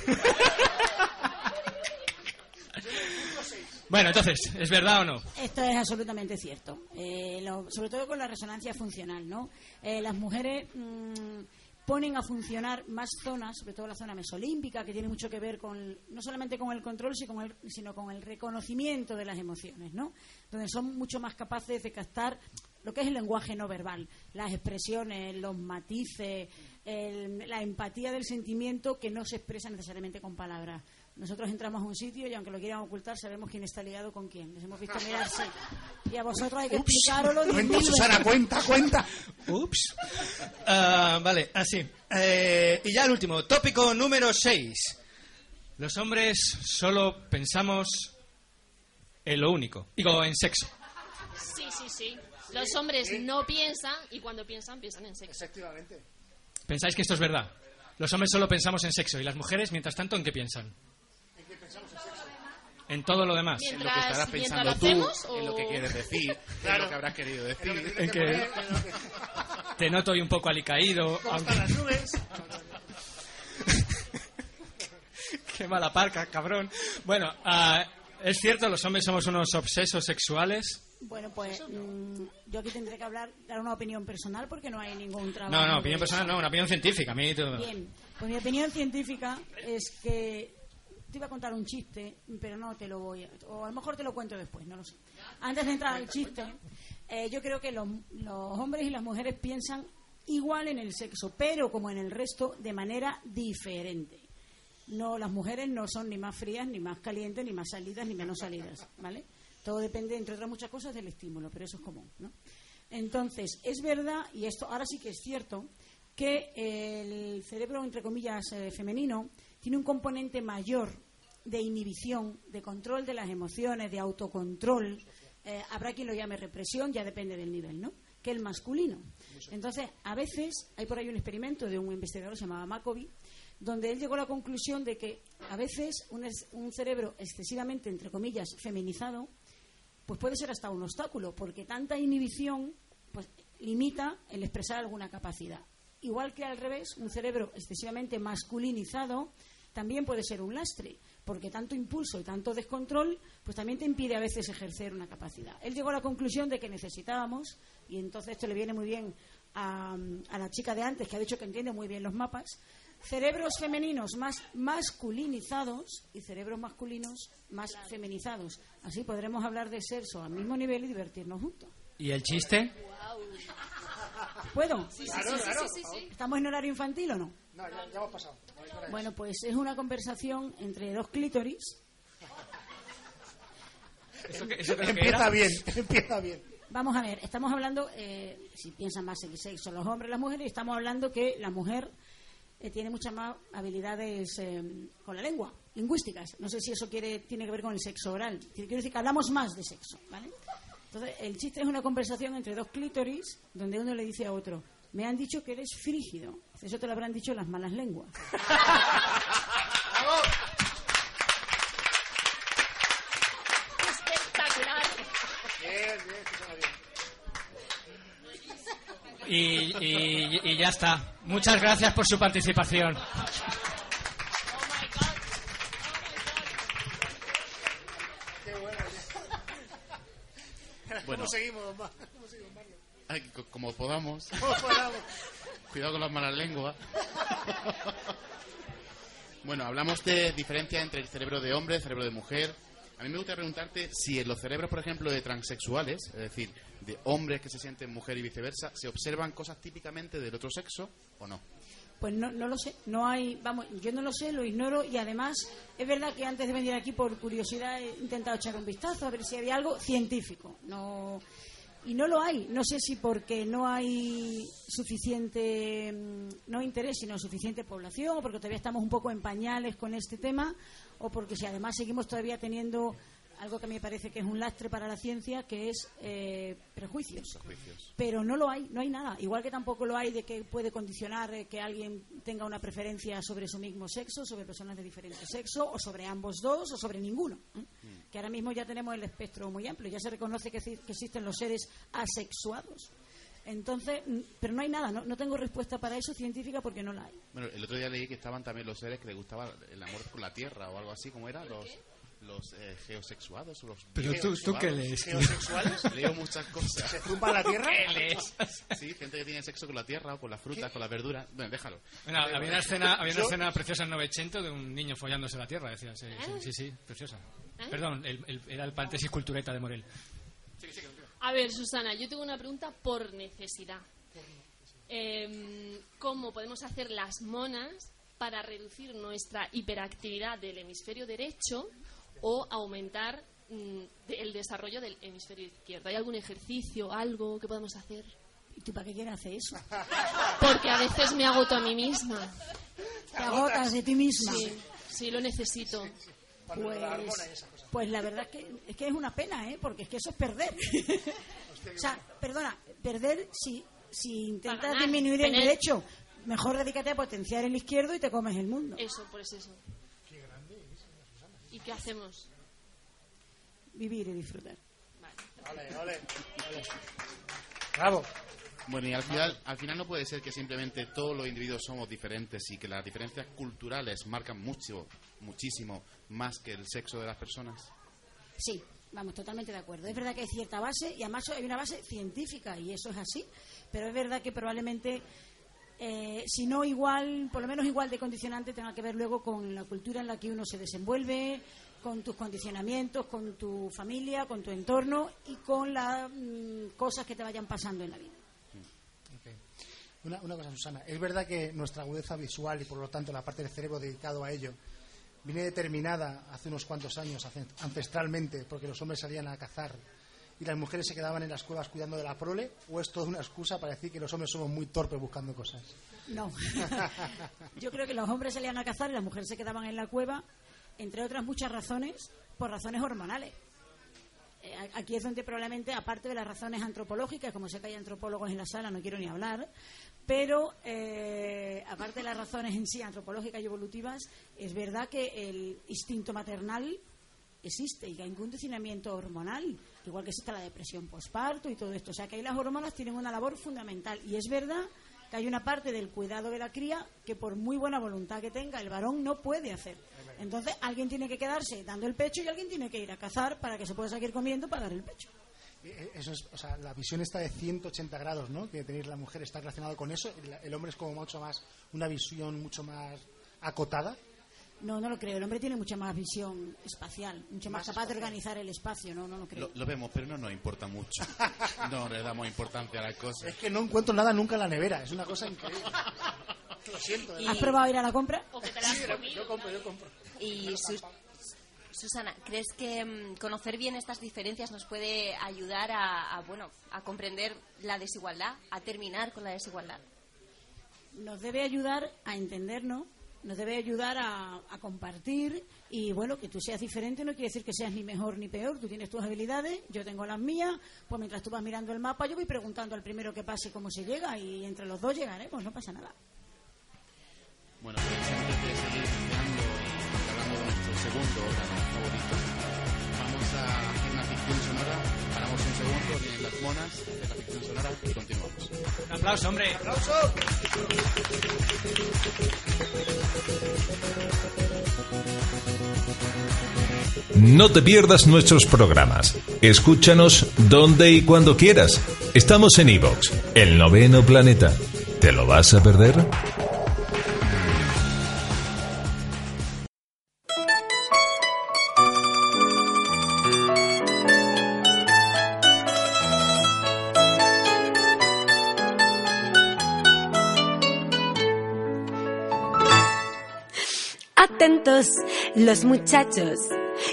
bueno, entonces, ¿es verdad o no? Esto es absolutamente cierto, Eh, lo- sobre todo con la resonancia funcional, ¿no? Eh, las mujeres mm, ponen a funcionar más zonas, sobre todo la zona mesolímbica, que tiene mucho que ver con no solamente con el control, sino con el, sino con el reconocimiento de las emociones, ¿no? Donde son mucho más capaces de captar lo que es el lenguaje no verbal, las expresiones, los matices, el- la empatía del sentimiento que no se expresa necesariamente con palabras. Nosotros entramos a un sitio y aunque lo quieran ocultar sabemos quién está ligado con quién. Les hemos visto mirarse. Y a vosotros hay que explicaroslo Cuenta, mil Susana, veces. cuenta, cuenta. Ups. Ah, vale, así. Eh, y ya el último, tópico número 6. Los hombres solo pensamos en lo único. Digo, en sexo. Sí, sí, sí. Los hombres no piensan y cuando piensan, piensan en sexo. Efectivamente. ¿Pensáis que esto es verdad? Los hombres solo pensamos en sexo y las mujeres, mientras tanto, ¿en qué piensan? En todo lo demás. En lo que estarás Mientras- pensando mientras tú, hacemos, en lo que o- quieres decir, en Claro. lo que habrás querido decir. En que te noto hoy un poco alicaído. aunque- las nubes. Qué mala parca, cabrón. Bueno, ah, ¿Es cierto, los hombres somos unos obsesos sexuales? Bueno, pues mm, yo aquí tendré que hablar, dar una opinión personal porque no hay ningún trabajo. No, no, opinión personal no, una opinión científica. A mí todo- Bien, pues mi opinión científica es que te iba a contar un chiste, pero no te lo voy a. O a lo mejor te lo cuento después, no lo sé. Antes de entrar al chiste, eh, yo creo que los, los hombres y las mujeres piensan igual en el sexo, pero como en el resto, de manera diferente. No, las mujeres no son ni más frías, ni más calientes, ni más salidas, ni menos salidas, ¿vale? Todo depende, entre otras muchas cosas, del estímulo, pero eso es común, ¿no? Entonces, es verdad, y esto ahora sí que es cierto, que el cerebro, entre comillas, eh, femenino, tiene un componente mayor de inhibición, de control de las emociones, de autocontrol. eh, habrá quien lo llame represión, ya depende del nivel, ¿no? Que el masculino. Entonces, a veces, hay por ahí un experimento de un investigador llamaba Macoby, donde él llegó a la conclusión de que a veces un, es- un cerebro excesivamente, entre comillas, feminizado, pues puede ser hasta un obstáculo, porque tanta inhibición pues, limita el expresar alguna capacidad. Igual que al revés, un cerebro excesivamente masculinizado también puede ser un lastre, porque tanto impulso y tanto descontrol, pues también te impide a veces ejercer una capacidad. Él llegó a la conclusión de que necesitábamos, y entonces esto le viene muy bien a, a la chica de antes, que ha dicho que entiende muy bien los mapas, cerebros femeninos más masculinizados y cerebros masculinos más feminizados. Así podremos hablar de sexo al mismo nivel y divertirnos juntos. ¿Y el chiste? ¿Puedo? Sí, sí, Claro, sí, claro, sí, sí, sí. ¿Estamos en horario infantil o no? No, ya, ya hemos pasado. Bueno, pues es una conversación entre dos clítoris. ¿Eso qué- eso qué Empieza bien, empieza bien. Vamos a ver, estamos hablando, eh, si piensan más en el sexo los hombres y las mujeres, estamos hablando que la mujer eh, tiene muchas más habilidades eh, con la lengua, lingüísticas. No sé si eso quiere, tiene que ver con el sexo oral. Quiero decir que hablamos más de sexo, ¿vale? Entonces, el chiste es una conversación entre dos clítoris donde uno le dice a otro, me han dicho que eres frígido. Eso te lo habrán dicho las malas lenguas. Espectacular. Bien, bien. Y, y- y ya está. Muchas gracias por su participación. Bueno. ¿Cómo seguimos, ¿Cómo? Ay, co- como podamos. Cuidado con las malas lenguas. bueno, hablamos de diferencia entre el cerebro de hombre y el cerebro de mujer. A mí me gustaría preguntarte si en los cerebros, por ejemplo, de transexuales, es decir, de hombres que se sienten mujer y viceversa, se observan cosas típicamente del otro sexo o no. Pues no, no lo sé, no hay, vamos, yo no lo sé, lo ignoro y además es verdad que antes de venir aquí por curiosidad he intentado echar un vistazo a ver si había algo científico, no y no lo hay, no sé si porque no hay suficiente mm, no interés sino suficiente población o porque todavía estamos un poco en pañales con este tema o porque si además seguimos todavía teniendo algo que a mí me parece que es un lastre para la ciencia que es eh, prejuicios pero no lo hay, no hay nada. Igual que tampoco lo hay de que puede condicionar eh, que alguien tenga una preferencia sobre su mismo sexo, sobre personas de diferente sexo, o sobre ambos dos, o sobre ninguno. ¿eh? Que ahora mismo ya tenemos el espectro muy amplio, ya se reconoce que, exi- que existen los seres asexuados. Entonces, mm, pero no hay nada, no, no tengo respuesta para eso científica porque no la hay. Bueno, el otro día leí que estaban también los seres que les gustaba el amor con la tierra o algo así, como era? Los, los eh, geosexuados o los Pero tú- tú qué lees? ¿Geosexuales? Leo muchas cosas. ¿Se zumba la tierra? ¿Qué lees? Sí, gente que tiene sexo con la tierra o con las frutas, con las verduras. Bueno, déjalo. Bueno, había una escena, había una escena preciosa en Novecento de un niño follándose la tierra, decía. Sí, sí, sí, sí, preciosa. Perdón, el- el- era el paréntesis cultureta de Morel. A ver, Susana, yo tengo una pregunta por necesidad. Em, ¿Cómo podemos hacer las monas para reducir nuestra hiperactividad del hemisferio derecho o aumentar mm, el desarrollo del hemisferio izquierdo? ¿Hay algún ejercicio, algo que podamos hacer? ¿Y tú para qué quieres hacer eso? Porque a veces me agoto a mí misma. Te agotas de ti misma. Sí, sí, lo necesito. Pues, pues la verdad es que, es que es una pena, ¿eh? Porque es que eso es perder. o sea, perdona, perder si, si intentas ganar, disminuir el derecho. Mejor dedícate a potenciar el izquierdo y te comes el mundo. Eso, pues eso. ¿Y qué hacemos? Vivir y disfrutar. Ole, ole, ole. Bravo. Bueno, y al final, al final no puede ser que simplemente todos los individuos somos diferentes y que las diferencias culturales marcan mucho, muchísimo más que el sexo de las personas. Sí, vamos, totalmente de acuerdo. Es verdad que hay cierta base y además hay una base científica y eso es así, pero es verdad que probablemente, eh, si no igual, por lo menos igual de condicionante, tenga que ver luego con la cultura en la que uno se desenvuelve, con tus condicionamientos, con tu familia, con tu entorno y con las mm, cosas que te vayan pasando en la vida. Una, una cosa, Susana. Es verdad que nuestra agudeza visual y, por lo tanto, la parte del cerebro dedicado a ello viene determinada hace unos cuantos años, ancestralmente, porque los hombres salían a cazar y las mujeres se quedaban en las cuevas cuidando de la prole, o es toda una excusa para decir que los hombres somos muy torpes buscando cosas. No. Yo creo que los hombres salían a cazar y las mujeres se quedaban en la cueva, entre otras muchas razones, por razones hormonales. Eh, Aquí es donde probablemente, aparte de las razones antropológicas, como sé que hay antropólogos en la sala, no quiero ni hablar, pero eh, aparte de las razones en sí antropológicas y evolutivas, es verdad que el instinto maternal existe y que hay un condicionamiento hormonal, igual que existe la depresión postparto y todo esto. O sea que ahí las hormonas tienen una labor fundamental y es verdad que hay una parte del cuidado de la cría que por muy buena voluntad que tenga el varón no puede hacer. Entonces alguien tiene que quedarse dando el pecho y alguien tiene que ir a cazar para que se pueda seguir comiendo para dar el pecho. Eh, Eso es, o sea, la visión está de 180 grados, ¿no? Que tenéis la mujer está relacionado con eso. El, el hombre es como mucho más, una visión mucho más acotada. No, no lo creo. El hombre tiene mucha más visión espacial, mucho más, capaz de organizar el espacio. No, no lo creo. Lo, lo vemos, pero no nos importa mucho. No le damos importancia a las cosas. Es que no encuentro nada nunca en la nevera. Es una cosa increíble. Lo siento. ¿eh? ¿Has probado ir a la compra? Sí, yo compro, yo compro. Y Sus- Susana, ¿crees que mm, conocer bien estas diferencias nos puede ayudar a, a, bueno, a comprender la desigualdad, a terminar con la desigualdad? nos debe ayudar a entendernos, nos debe ayudar a, compartir. Y bueno, que tú seas diferente no quiere decir que seas ni mejor ni peor, tú tienes tus habilidades, yo tengo las mías, pues mientras tú vas mirando el mapa yo voy preguntando al primero que pase cómo se llega y entre los dos llegaremos, no pasa nada. Bueno, antes de seguir nuestro segundo favorito, las monas de la ficción sonora y continuamos. Un aplauso, hombre. ¡Aplauso! No te pierdas nuestros programas. Escúchanos donde y cuando quieras. Estamos en iVoox, el noveno planeta. ¿Te lo vas a perder? Los muchachos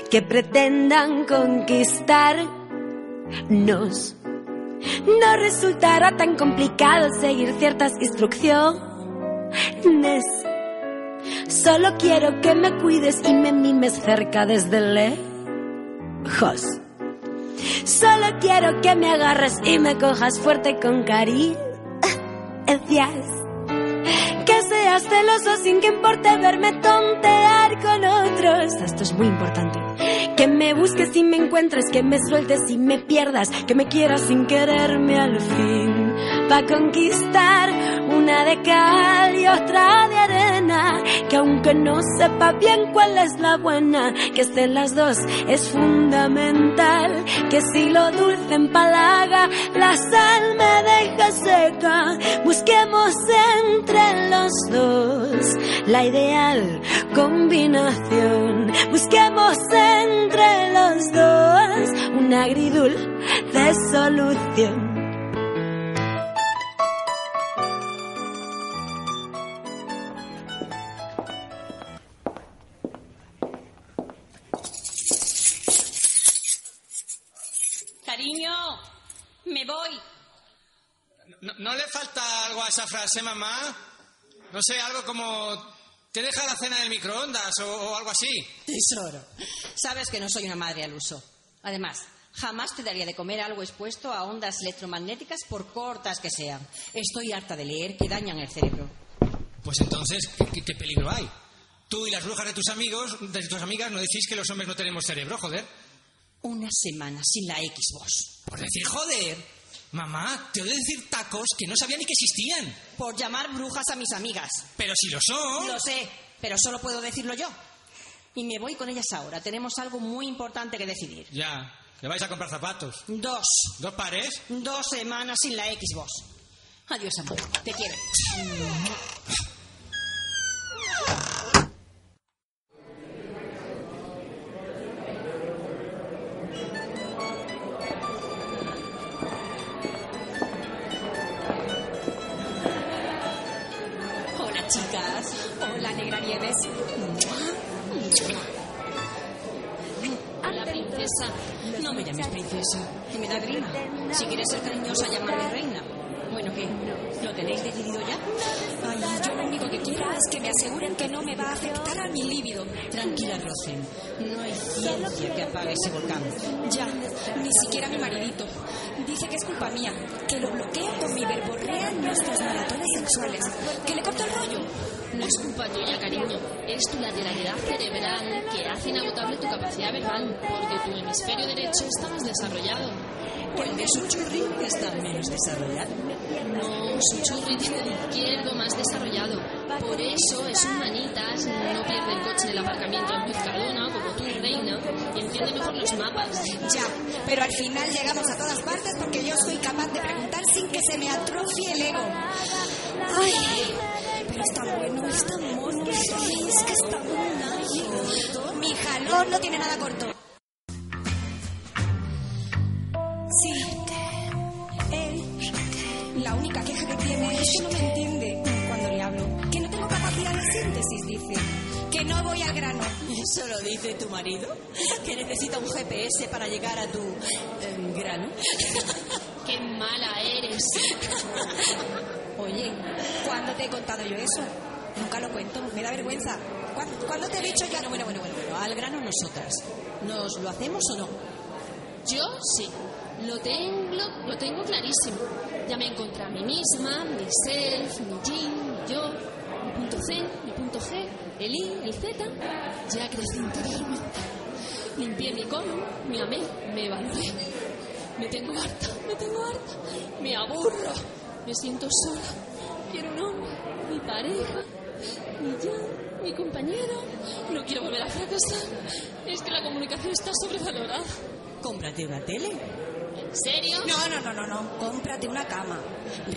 que pretendan conquistarnos. No resultará tan complicado seguir ciertas instrucciones. Solo quiero que me cuides y me mimes cerca desde lejos. Solo quiero que me agarres y me cojas fuerte con caricias. Que seas celoso sin que importe verme tontear con otros. Esto es muy importante. Que me busques y me encuentres, que me sueltes y me pierdas, que me quieras sin quererme al fin. Pa' conquistar una de cal y otra de arena. Que aunque no sepa bien cuál es la buena, que estén las dos es fundamental. Que si lo dulce empalaga, la sal me deja seca. Busquemos entre los dos la ideal combinación. Busquemos entre los dos una agridulce solución. ¿No, le falta algo a esa frase, mamá? No sé, algo como... ¿Te deja la cena en el microondas o, o algo así? Tesoro, sabes que no soy una madre al uso. Además, jamás te daría de comer algo expuesto a ondas electromagnéticas por cortas que sean. Estoy harta de leer que dañan el cerebro. Pues entonces, ¿qué, qué- qué peligro hay? Tú y las brujas de tus amigos, de tus amigas, no decís que los hombres no tenemos cerebro, joder. Una semana sin la Xbox. Por decir joder. Mamá, te oí decir tacos que no sabía ni que existían. Por llamar brujas a mis amigas. Pero si lo son. Lo sé, pero solo puedo decirlo yo. Y me voy con ellas ahora. Tenemos algo muy importante que decidir. Ya, que vais a comprar zapatos. Dos. ¿Dos pares? Dos semanas sin la Xbox. Adiós, amor. Te quiero. Llames princesa, que me da grima. Si quieres ser cariñosa, llámame reina. ¿Qué? ¿Lo tenéis decidido ya? Ay, yo lo único que quiero es que me aseguren que no me va a afectar a mi líbido. Tranquila, Rosen. No hay ciencia que apague ese volcán. Ya, ni siquiera mi maridito. Dice que es culpa mía, que lo bloquea con mi verborrea en nuestras maratones sexuales. Que le corto el rollo. No es culpa tuya, cariño. Es tu lateralidad cerebral que hace inagotable tu capacidad verbal, porque tu hemisferio derecho está más desarrollado. ¿O el de su churri está menos desarrollado? No, su churri tiene el izquierdo más desarrollado. Por eso es un manitas, no pierde el coche en el aparcamiento en Mercadona, como tú, reina, y entiende mejor los mapas. Ya, pero al final llegamos a todas partes porque yo soy capaz de preguntar sin que se me atrofie el ego. Ay, pero está bueno, está mono, es que está muy Mi jalón no tiene nada corto. ¿Eso lo dice tu marido? ¿Que necesita un GPS para llegar a tu em, grano? ¡Qué mala eres! Oye, ¿cuándo te he contado yo eso? Nunca lo cuento, me da vergüenza. ¿Cuándo, cuándo te he dicho ya? Bueno, bueno, bueno, bueno, bueno, al grano nosotras. ¿Nos lo hacemos o no? Yo sí. Lo tengo, lo tengo clarísimo. Ya me encontré a mí misma, mi self, mi yin, mi yo, mi punto C, mi punto G, el I, el Z. Ya crecí interiormente. Limpié mi colon, me amé, me valoré. Me tengo harta, me tengo harta. Me aburro. Me siento sola. Quiero un hombre, mi pareja, mi yo, mi compañero. No quiero volver a fracasar. Es que la comunicación está sobrevalorada. Cómprate una tele. ¿En serio? No, no, no, no, no. Cómprate una cama.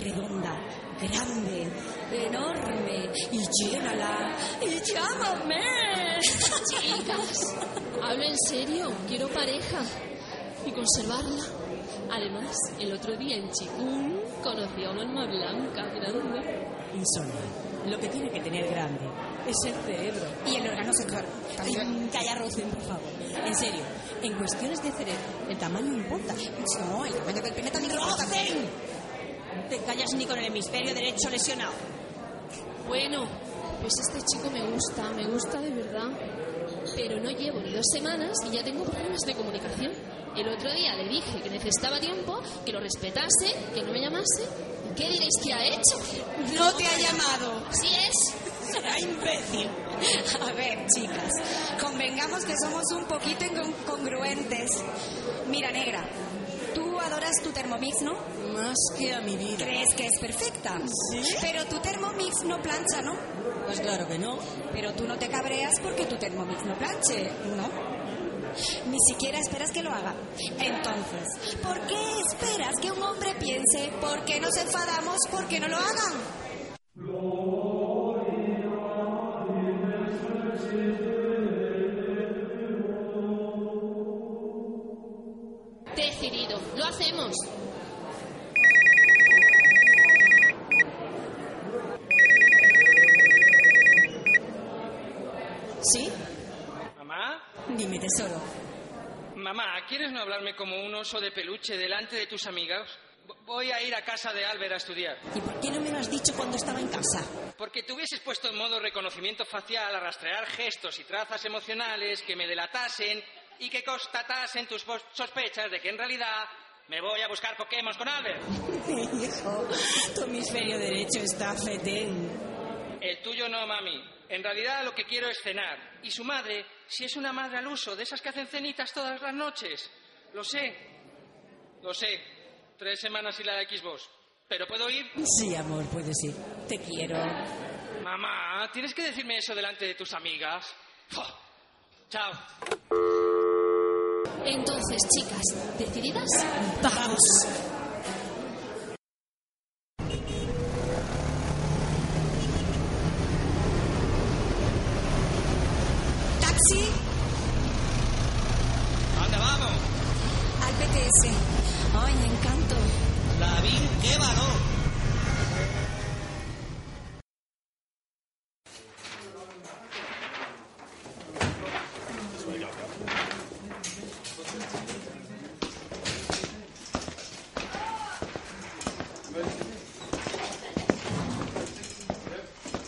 Redonda, grande, enorme. Y llénala. Y llámame. Chicas, hablo en serio. Quiero pareja. Y conservarla. Además, el otro día en Chikun conocí a una alma blanca grande. Insomnia. Lo que tiene que tener grande es el cerebro. Y el órgano sexual. Ay, Calla, Rosen, por favor. En serio, en cuestiones de cerebro, el tamaño importa. No, el tamaño del pene también importa. Te callas ni con el hemisferio derecho lesionado. Bueno, pues este chico me gusta, me gusta de verdad. Pero no llevo ni dos semanas y ya tengo problemas de comunicación. El otro día le dije que necesitaba tiempo, que lo respetase, que no me llamase. ¿Y qué diréis que ha hecho? No te ha llamado. Sí es. Será imbécil. A ver, chicas, convengamos que somos un poquito incongruentes. Mira, negra, tu Thermomix, ¿no? Más que a mi vida. ¿Crees que es perfecta? Pero tu Thermomix no plancha, ¿no? Pues claro que no. Pero tú no te cabreas porque tu Thermomix no planche, ¿no? Ni siquiera esperas que lo haga. Entonces, ¿por qué esperas que un hombre piense? ¿Por qué nos enfadamos porque no lo hagan? ¿Quieres no hablarme como un oso de peluche delante de tus amigas? Voy a ir a casa de Albert a estudiar. ¿Y por qué no me lo has dicho cuando estaba en casa? Porque te hubieses puesto en modo reconocimiento facial a rastrear gestos y trazas emocionales que me delatasen y que constatasen tus sospechas de que en realidad me voy a buscar Pokémon con Albert. Hijo, tu hemisferio derecho está fetén. El tuyo no, mami. En realidad lo que quiero es cenar. Y su madre, si es una madre al uso, de esas que hacen cenitas todas las noches. Lo sé. Lo sé. Tres semanas y la Xbox. ¿Pero puedo ir? Sí, amor, puedes ir. Te quiero. Mamá, ¿tienes que decirme eso delante de tus amigas? Chao. Entonces, chicas, ¿decididas? ¡Vamos! ¡Taxi! ¿Dónde vamos? Al PTS. ¡Ay, encanto! La vi, qué valor.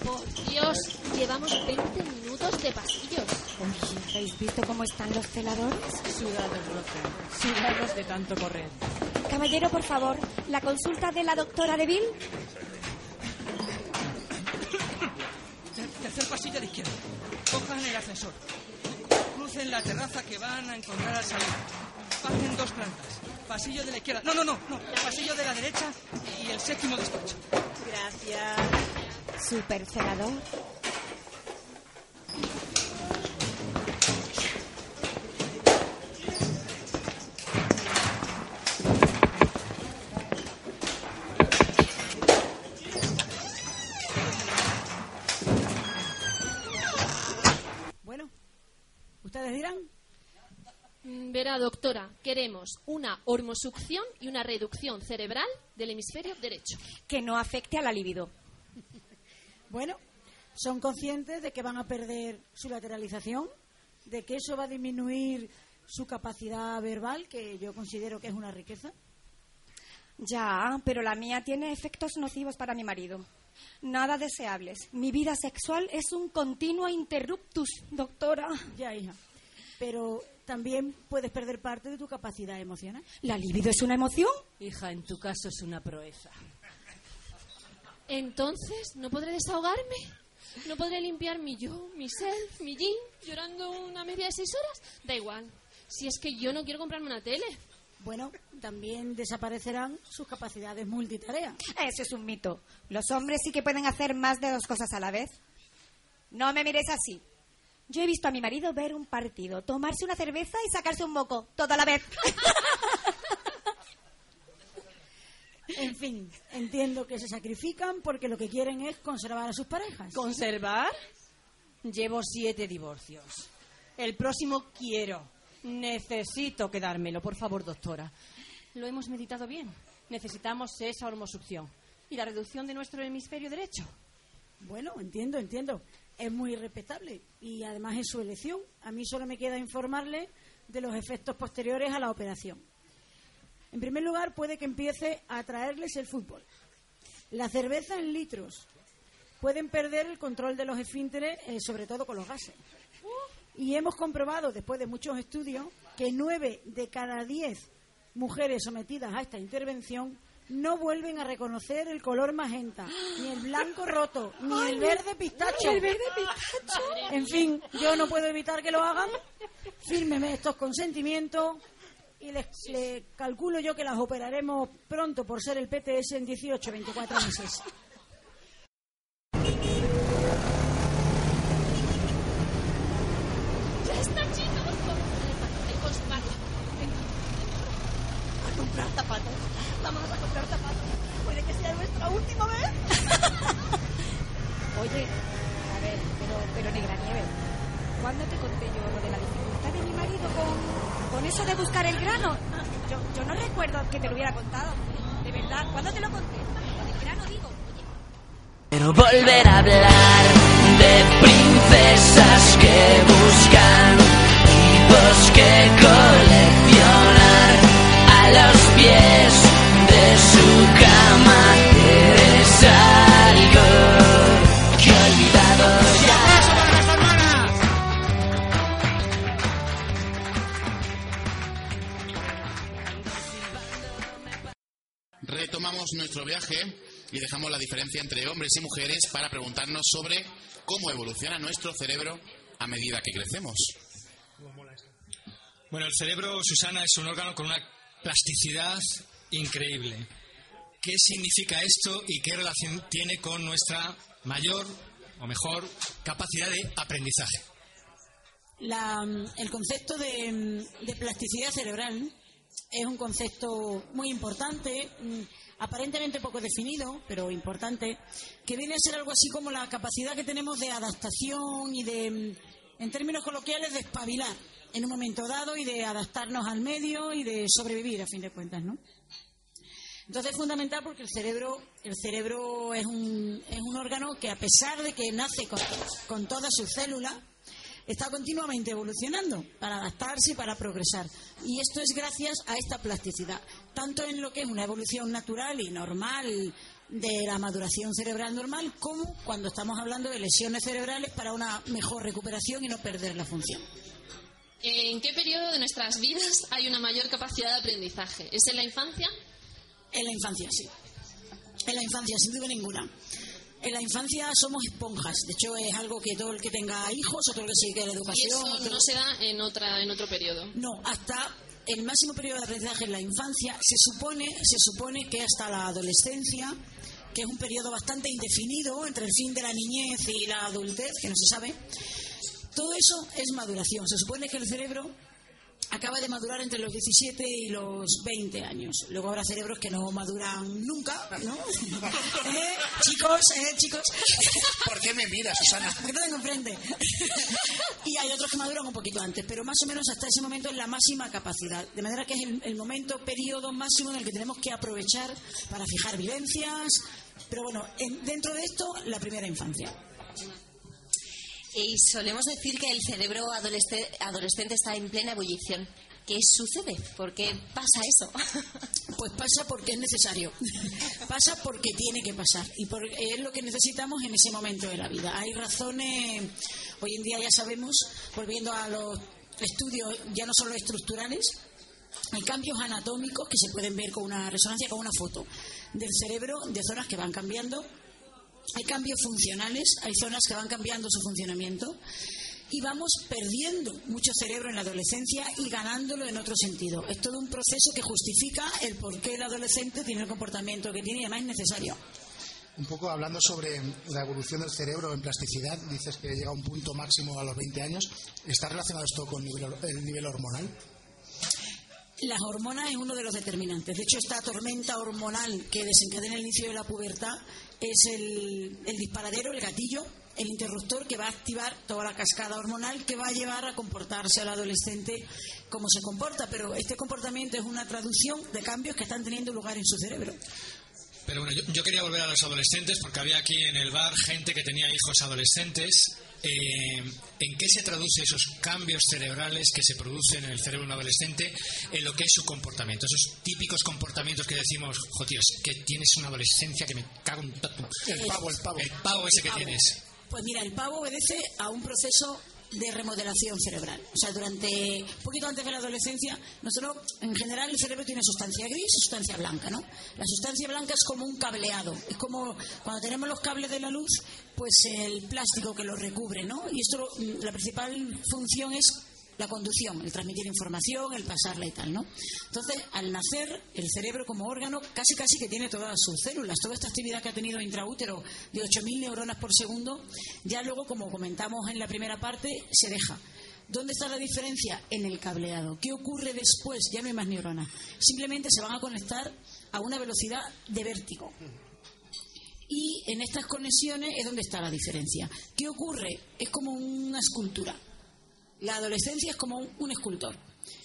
Por Dios, llevamos 20 minutos de pasillos. Oye, ¿habéis visto cómo están los celadores? Sudados, Rosa. Sudados de tanto correr. Caballero, por favor, la consulta de la doctora Deville. Tercer pasillo la izquierda. Cojan el ascensor. Crucen la terraza que van a encontrar al salir. Pasen dos plantas. Pasillo de la izquierda. No, no, no, no. Pasillo de la derecha y el séptimo despacho. Gracias. Super celador. Doctora, queremos una hormosucción y una reducción cerebral del hemisferio derecho. Que no afecte a la libido. Bueno, son conscientes de que van a perder su lateralización, de que eso va a disminuir su capacidad verbal, que yo considero que es una riqueza. Ya, pero la mía tiene efectos nocivos para mi marido. Nada deseables. Mi vida sexual es un continuo interruptus, doctora. Ya, hija. Pero también puedes perder parte de tu capacidad emocional. ¿La libido es una emoción? Hija, en tu caso es una proeza. Entonces, ¿no podré desahogarme? ¿No podré limpiar mi yo, mi self, mi yin, llorando una media de seis horas? Da igual. Si es que yo no quiero comprarme una tele. Bueno, también desaparecerán sus capacidades multitarea. Eso es un mito. Los hombres sí que pueden hacer más de dos cosas a la vez. No me mires así. Yo he visto a mi marido ver un partido, tomarse una cerveza y sacarse un moco, todo a la vez. En fin, entiendo que se sacrifican porque lo que quieren es conservar a sus parejas. ¿Conservar? Llevo siete divorcios. El próximo quiero. Necesito quedármelo, por favor, doctora. Lo hemos meditado bien. Necesitamos esa hormosucción y la reducción de nuestro hemisferio derecho. Bueno, entiendo, entiendo. Es muy respetable y además es su elección. A mí solo me queda informarle de los efectos posteriores a la operación. En primer lugar, puede que empiece a atraerles el fútbol. La cerveza en litros. Pueden perder el control de los esfínteres, eh, sobre todo con los gases. Y hemos comprobado, después de muchos estudios, que nueve de cada diez mujeres sometidas a esta intervención no vuelven a reconocer el color magenta, ni el blanco roto, ni el verde pistacho. el verde pistacho. En fin, yo no puedo evitar que lo hagan. Fírmeme estos consentimientos y les, le calculo yo que las operaremos pronto por ser el PTS en 18, 24 meses. ¡Ya está, chicos! Hay con su marcha. Venga. A comprar zapatos. Vamos a comprar zapatos. Puede que sea nuestra última vez. Oye, a ver, pero, pero Negra Nieve, ¿cuándo te conté yo lo de la dificultad de mi marido con, con eso de buscar el grano? Yo, yo no recuerdo que te lo hubiera contado. De verdad, ¿cuándo te lo conté? Lo del grano, digo. Pero volver a hablar de princesas que buscan tipos que coleccionar nuestro viaje y dejamos la diferencia entre hombres y mujeres para preguntarnos sobre cómo evoluciona nuestro cerebro a medida que crecemos. Bueno, el cerebro, Susana, es un órgano con una plasticidad increíble. ¿Qué significa esto y qué relación tiene con nuestra mayor o mejor capacidad de aprendizaje? La- el concepto de, de plasticidad cerebral es un concepto muy importante, mm, aparentemente poco definido, pero importante, que viene a ser algo así como la capacidad que tenemos de adaptación y de, mm, en términos coloquiales, de espabilar en un momento dado y de adaptarnos al medio y de sobrevivir, a fin de cuentas, ¿no? Entonces es fundamental porque el cerebro, el cerebro es un, es un órgano que a pesar de que nace con, con todas sus células, está continuamente evolucionando para adaptarse y para progresar. Y esto es gracias a esta plasticidad, tanto en lo que es una evolución natural y normal de la maduración cerebral normal, como cuando estamos hablando de lesiones cerebrales para una mejor recuperación y no perder la función. ¿En qué periodo de nuestras vidas hay una mayor capacidad de aprendizaje? ¿Es en la infancia? En la infancia, sí. En la infancia, sin duda ninguna. En la infancia somos esponjas. De hecho, es algo que todo el que tenga hijos, o todo el que a la Y educación. eso otro- no se da en, otra, en otro periodo. No, hasta el máximo periodo de aprendizaje en la infancia se supone, se supone que hasta la adolescencia, que es un periodo bastante indefinido entre el fin de la niñez y la adultez, que no se sabe. Todo eso es maduración. Se supone que el cerebro acaba de madurar entre los 17 y los 20 años. Luego habrá cerebros que no maduran nunca, ¿no? ¿Eh? Chicos, ¿eh? Chicos. ¿Por qué me miras, Susana? Porque te tengo enfrente. y hay otros que maduran un poquito antes, pero más o menos hasta ese momento es la máxima capacidad. De manera que es el, el momento, periodo máximo en el que tenemos que aprovechar para fijar vivencias. Pero bueno, en- dentro de esto, la primera infancia. Y solemos decir que el cerebro adolesce- adolescente está en plena ebullición. ¿Qué sucede? ¿Por qué pasa eso? Pues pasa porque es necesario. pasa porque tiene que pasar. Y por- es lo que necesitamos en ese momento de la vida. Hay razones, hoy en día ya sabemos, volviendo a los estudios ya no solo estructurales, hay cambios anatómicos que se pueden ver con una resonancia, con una foto del cerebro, de zonas que van cambiando. Hay cambios funcionales, hay zonas que van cambiando su funcionamiento y vamos perdiendo mucho cerebro en la adolescencia y ganándolo en otro sentido. Es todo un proceso que justifica el por qué el adolescente tiene el comportamiento que tiene y además es necesario. Un poco hablando sobre la evolución del cerebro en plasticidad, dices que llega a un punto máximo a los 20 años. ¿Está relacionado esto con el nivel hormonal? Las hormonas es uno de los determinantes. De hecho, esta tormenta hormonal que desencadena el inicio de la pubertad es el, el disparadero, el gatillo, el interruptor que va a activar toda la cascada hormonal que va a llevar a comportarse al adolescente como se comporta. Pero este comportamiento es una traducción de cambios que están teniendo lugar en su cerebro. Pero bueno, yo, yo quería volver a los adolescentes porque había aquí en el bar gente que tenía hijos adolescentes. Eh, ¿En qué se traduce esos cambios cerebrales que se producen en el cerebro de un adolescente en lo que es su comportamiento? Esos típicos comportamientos que decimos, jo, tío, es que tienes una adolescencia que me cago en tatu". El pavo, el pavo. El pavo ese que pavo. tienes. Pues mira, el pavo obedece a un proceso de remodelación cerebral. O sea, durante un poquito antes de la adolescencia, nosotros, en general, el cerebro tiene sustancia gris y sustancia blanca, ¿no? La sustancia blanca es como un cableado, es como cuando tenemos los cables de la luz, pues el plástico que los recubre, ¿no? Y esto, mm, la principal función es la conducción, el transmitir información, el pasarla y tal, ¿no? Entonces, al nacer, el cerebro como órgano casi casi que tiene todas sus células, toda esta actividad que ha tenido intraútero de 8.000 neuronas por segundo, ya luego, como comentamos en la primera parte, se deja. ¿Dónde está la diferencia? En el cableado. ¿Qué ocurre después? Ya no hay más neuronas. Simplemente se van a conectar a una velocidad de vértigo. Y en estas conexiones es donde está la diferencia. ¿Qué ocurre? Es como una escultura. La adolescencia es como un, escultor.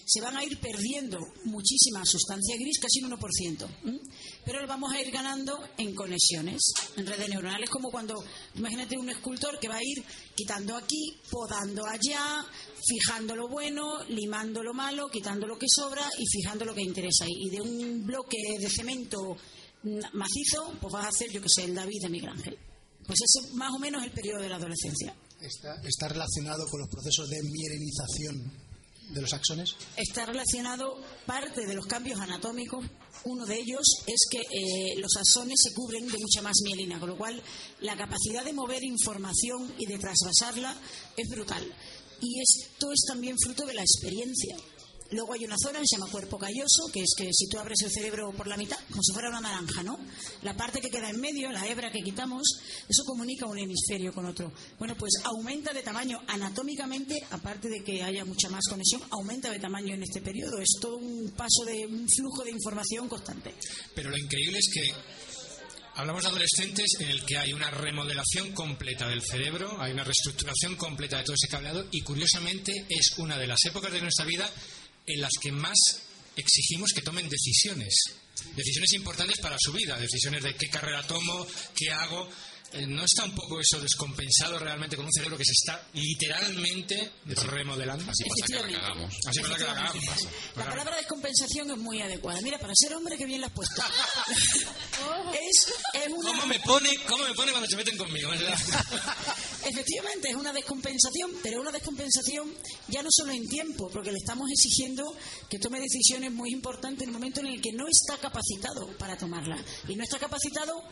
Se van a ir perdiendo muchísima sustancia gris, casi un 1%. ¿m? Pero lo vamos a ir ganando en conexiones, en redes neuronales, como cuando, imagínate un escultor que va a ir quitando aquí, podando allá, fijando lo bueno, limando lo malo, quitando lo que sobra y fijando lo que interesa. Y de un bloque de cemento mm, macizo, pues vas a hacer, yo que sé, el David de Miguel Ángel. Pues ese más o menos es el periodo de la adolescencia. ¿Está, relacionado con los procesos de mielinización de los axones? está relacionado parte de los cambios anatómicos. Uno de ellos es que eh, los axones se cubren de mucha más mielina, con lo cual la capacidad de mover información y de trasvasarla es brutal. Y esto es también fruto de la experiencia. Luego hay una zona que se llama cuerpo calloso, que es que si tú abres el cerebro por la mitad, como si fuera una naranja, ¿no? La parte que queda en medio, la hebra que quitamos, eso comunica un hemisferio con otro. Bueno, pues aumenta de tamaño anatómicamente, aparte de que haya mucha más conexión, aumenta de tamaño en este periodo. Es todo un paso de un flujo de información constante. Pero lo increíble es que hablamos de adolescentes en el que hay una remodelación completa del cerebro, hay una reestructuración completa de todo ese cableado y curiosamente es una de las épocas de nuestra vida en las que más exigimos que tomen decisiones. Decisiones importantes para su vida, decisiones de qué carrera tomo, qué hago. Eh, ¿No está un poco eso descompensado realmente con un cerebro que se está literalmente remodelando? Así pasa que la cagamos. Así pasa que la cagamos. La palabra descompensación es muy adecuada. Mira, para ser hombre, que bien la has puesto. es, es una... ¿Cómo me, pone, ¿Cómo me pone cuando se meten conmigo? Efectivamente, es una descompensación, pero una descompensación ya no solo en tiempo, porque le estamos exigiendo que tome decisiones muy importantes en el momento en el que no está capacitado para tomarla. Y no está capacitado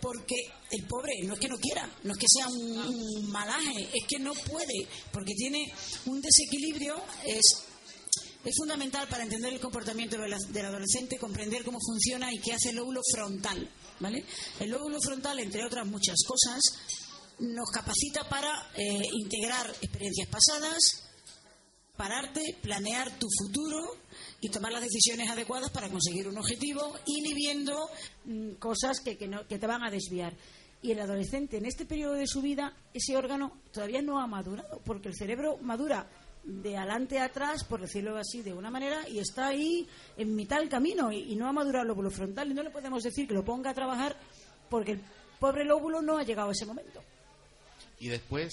porque el pobre no es que no quiera, no es que sea un, malaje, es que no puede, porque tiene un desequilibrio, es es fundamental para entender el comportamiento del adolescente comprender cómo funciona y qué hace el lóbulo frontal. ¿vale? El lóbulo frontal, entre otras muchas cosas, nos capacita para eh, integrar experiencias pasadas, pararte, planear tu futuro y tomar las decisiones adecuadas para conseguir un objetivo, inhibiendo mm, cosas que, que no- que te van a desviar. Y el adolescente, en este periodo de su vida, ese órgano todavía no ha madurado, porque el cerebro madura de adelante a atrás, por decirlo así, de una manera, y está ahí en mitad del camino y, y no ha madurado el lóbulo frontal. Y no le podemos decir que lo ponga a trabajar porque el pobre lóbulo no ha llegado a ese momento. Y después,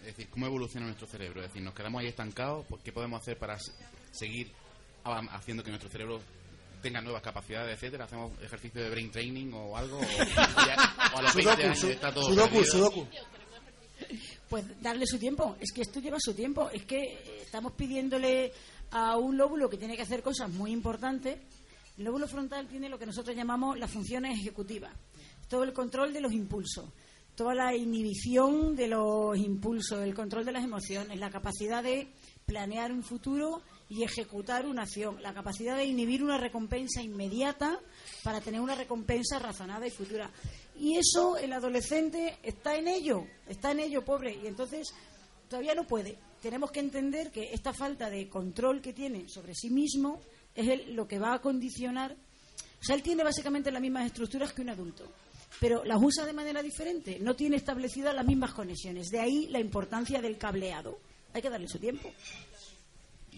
es decir, ¿cómo evoluciona nuestro cerebro? Es decir, ¿nos quedamos ahí estancados? Pues, ¿Qué podemos hacer para seguir haciendo que nuestro cerebro tenga nuevas capacidades, etcétera? ¿Hacemos ejercicio de brain training o algo? ¿O, ya- o a los 20 Sudoku, años su- está todo sudoku, perdido? sudoku. Pues darle su tiempo. Es que esto lleva su tiempo. Es que estamos pidiéndole a un lóbulo que tiene que hacer cosas muy importantes. El lóbulo frontal tiene lo que nosotros llamamos las funciones ejecutivas. Todo el control de los impulsos, toda la inhibición de los impulsos, el control de las emociones, la capacidad de planear un futuro y ejecutar una acción, la capacidad de inhibir una recompensa inmediata para tener una recompensa razonada y futura. Y eso el adolescente está en ello, está en ello, pobre, y entonces todavía no puede. Tenemos que entender que esta falta de control que tiene sobre sí mismo es el- lo que va a condicionar. O sea, él tiene básicamente las mismas estructuras que un adulto, pero las usa de manera diferente, no tiene establecidas las mismas conexiones. De ahí la importancia del cableado. Hay que darle su tiempo.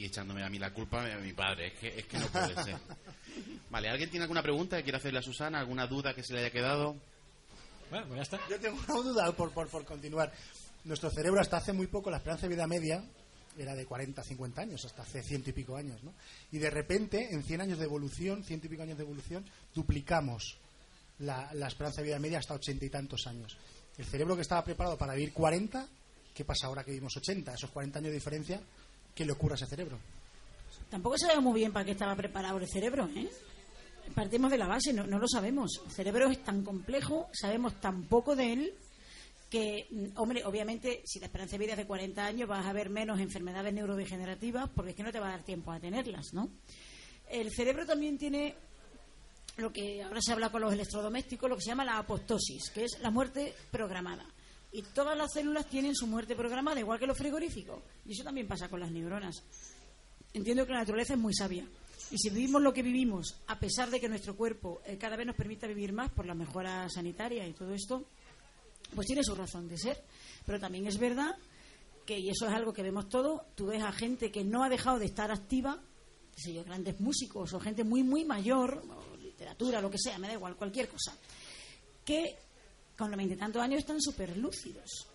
Echándome a mí la culpa a mi padre. Es que, es que no puede ser. Vale, ¿alguien tiene alguna pregunta que quiera hacerle a Susana? ¿Alguna duda que se le haya quedado? Bueno, pues ya está. Yo tengo una duda por, por, por continuar. Nuestro cerebro hasta hace muy poco, la esperanza de vida media era de 40, 50 años, hasta hace ciento y pico años. ¿no? Y de repente, en 100 años de evolución, ciento y pico años de evolución, duplicamos la, la esperanza de vida media hasta ochenta y tantos años. El cerebro que estaba preparado para vivir 40, ¿qué pasa ahora que vivimos 80? Esos 40 años de diferencia, ¿qué le ocurre a ese cerebro? Tampoco sabemos muy bien para qué estaba preparado el cerebro, ¿eh? Partimos de la base, no, no lo sabemos. El cerebro es tan complejo, sabemos tan poco de él, que, mm, hombre, obviamente, si la esperanza de vida es de 40 años, vas a ver menos enfermedades neurodegenerativas, porque es que no te va a dar tiempo a tenerlas, ¿no? El cerebro también tiene lo que ahora se habla con los electrodomésticos, lo que se llama la apostosis, que es la muerte programada. Y todas las células tienen su muerte programada, igual que los frigoríficos. Y eso también pasa con las neuronas. Entiendo que la naturaleza es muy sabia. Y si vivimos lo que vivimos, a pesar de que nuestro cuerpo eh, cada vez nos permita vivir más por la mejora sanitaria y todo esto, pues tiene su razón de ser. Pero también es verdad que, y eso es algo que vemos todos, tú ves a gente que no ha dejado de estar activa, qué sé yo, grandes músicos o gente muy, muy mayor, o literatura, lo que sea, me da igual, cualquier cosa, que con los veintitantos años están súper lúcidos.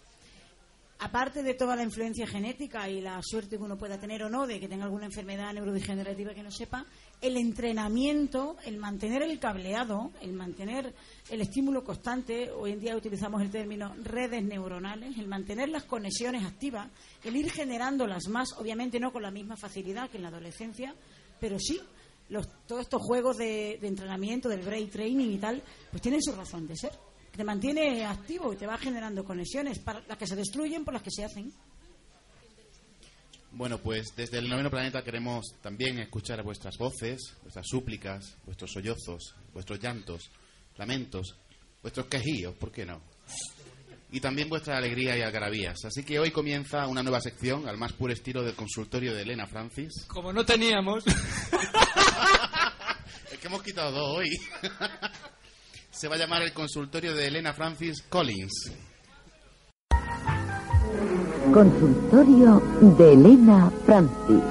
Aparte de toda la influencia genética y la suerte que uno pueda tener o no de que tenga alguna enfermedad neurodegenerativa que no sepa, el entrenamiento, el mantener el cableado, el mantener el estímulo constante, hoy en día utilizamos el término redes neuronales, el mantener las conexiones activas, el ir generándolas más, obviamente no con la misma facilidad que en la adolescencia, pero sí, los, todos estos juegos de, de entrenamiento, del brain training y tal, pues tienen su razón de ser. Te mantiene activo y te va generando conexiones, para las que se destruyen por las que se hacen. Bueno, pues desde el noveno planeta queremos también escuchar vuestras voces, vuestras súplicas, vuestros sollozos, vuestros llantos, lamentos, vuestros quejíos, ¿por qué no? Y también vuestra alegría y algarabías. Así que hoy comienza una nueva sección al más puro estilo del consultorio de Elena Francis. Como no teníamos. Es que hemos quitado dos hoy. Se va a llamar el consultorio de Elena Francis Collins. Consultorio de Elena Francis.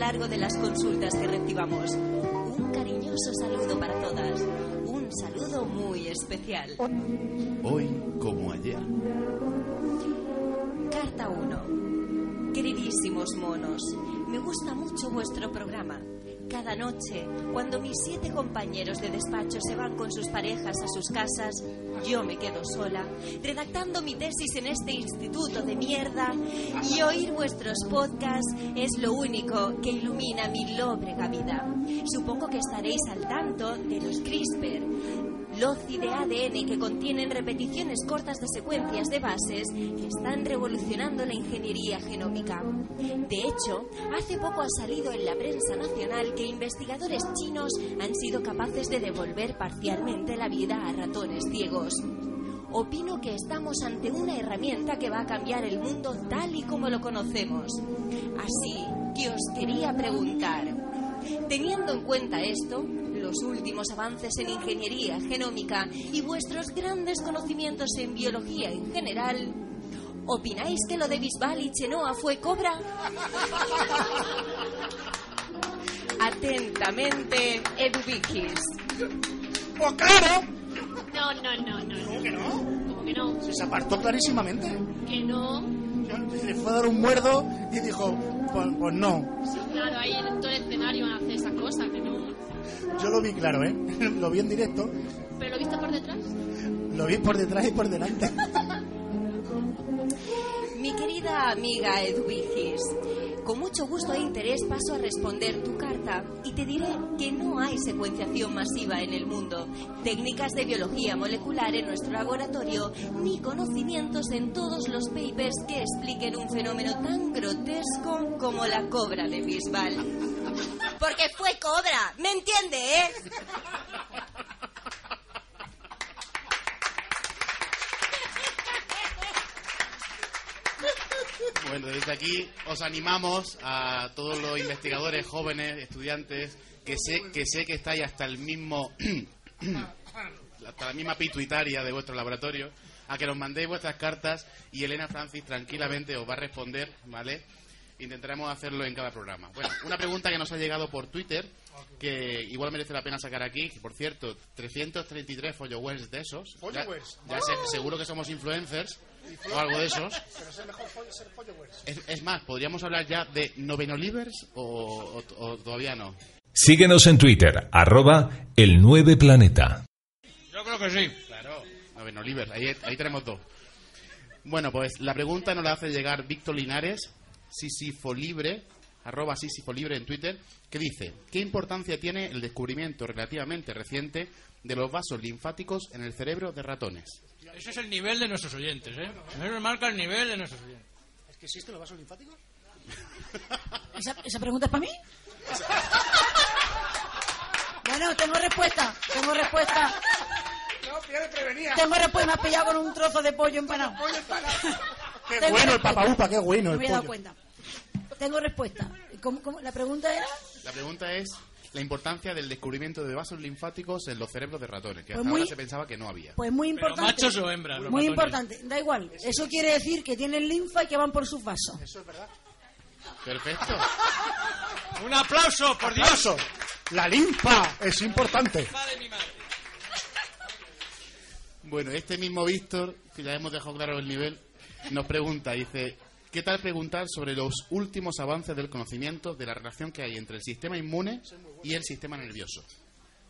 Largo de las consultas que recibamos. Un cariñoso saludo para todas, un saludo muy especial. Hoy como ayer. Carta 1. Queridísimos monos, me gusta mucho vuestro programa. Cada noche, cuando mis siete compañeros de despacho se van con sus parejas a sus casas, yo me quedo sola, redactando mi tesis en este instituto de mierda, y oír vuestros podcasts es lo único que ilumina mi lóbrega vida. Supongo que estaréis al tanto de los CRISPR, loci de ADN que contienen repeticiones cortas de secuencias de bases que están revolucionando la ingeniería genómica. De hecho, hace poco ha salido en la prensa nacional que investigadores chinos han sido capaces de devolver parcialmente la vida a ratones ciegos. Opino que estamos ante una herramienta que va a cambiar el mundo tal y como lo conocemos. Así que os quería preguntar, teniendo en cuenta esto, los últimos avances en ingeniería genómica y vuestros grandes conocimientos en biología en general, ¿opináis que lo de Bisbal y Chenoa fue cobra? Atentamente, Edu Vikis. Pues claro. No, no, no, no. ¿Cómo que no? ¿Cómo que no? Se apartó clarísimamente. Que no. Le fue a dar un muerdo y dijo, pues, pues no. Sí, claro, ahí en todo el escenario van a hacer esa cosa, que no. Yo lo vi claro, ¿eh? Lo vi en directo, ¿Pero lo viste por detrás? lo vi por detrás y por delante. Mi querida amiga Edwigis, con mucho gusto e interés paso a responder tu carta y te diré que no hay secuenciación masiva en el mundo, técnicas de biología molecular en nuestro laboratorio, ni conocimientos en todos los papers que expliquen un fenómeno tan grotesco como la cobra de Bisbal. Porque fue cobra, ¿me entiende, eh? Bueno, desde aquí os animamos a todos los investigadores jóvenes, estudiantes, que sé que sé que estáis hasta el mismo hasta la misma pituitaria de vuestro laboratorio, a que nos mandéis vuestras cartas y Elena Francis tranquilamente os va a responder, ¿vale? Intentaremos hacerlo en cada programa. Bueno, una pregunta que nos ha llegado por Twitter, que igual merece la pena sacar aquí, que por cierto, 333 followers de esos. Ya- Followers. ya sé- seguro que somos influencers o algo de esos. Pero es el mejor follo ser followers. Es, es más, ¿podríamos hablar ya de novenolivers o, o- o todavía no? Síguenos en Twitter, arroba el 9 planeta. Yo creo que sí. Claro. Novenolivers, ahí, ahí tenemos dos. Bueno, pues la pregunta nos la hace llegar Víctor Linares, Sisifolibre, arroba Sisifolibre en Twitter, que dice, ¿qué importancia tiene el descubrimiento relativamente reciente de los vasos linfáticos en el cerebro de ratones? Ese es el nivel de nuestros oyentes, ¿eh? Eso marca el nivel de nuestros oyentes. ¿Es que existen los vasos linfáticos? ¿Esa, esa pregunta es para mí? Bueno, tengo respuesta. Tengo respuesta. No, pierde prevenía. Tengo respuesta. Me has pillado con un trozo de pollo empanado. Qué Tengo bueno el respuesta. papaupa, qué bueno No el me había dado pollo. cuenta. Tengo respuesta. ¿Cómo, cómo? La pregunta era... La pregunta es la importancia del descubrimiento de vasos linfáticos en los cerebros de ratones, que Pues hasta muy- ahora se pensaba que no había. Pues muy Pero importante. machos o hembras, Muy ratones. importante. Da igual. Eso quiere decir que tienen linfa y que van por sus vasos. Eso es verdad. Perfecto. Un aplauso, por Dios. Aplauso. La linfa es importante. Bueno, este mismo Víctor, que ya hemos dejado claro el nivel, nos pregunta, dice, ¿qué tal preguntar sobre los últimos avances del conocimiento de la relación que hay entre el sistema inmune y el sistema nervioso?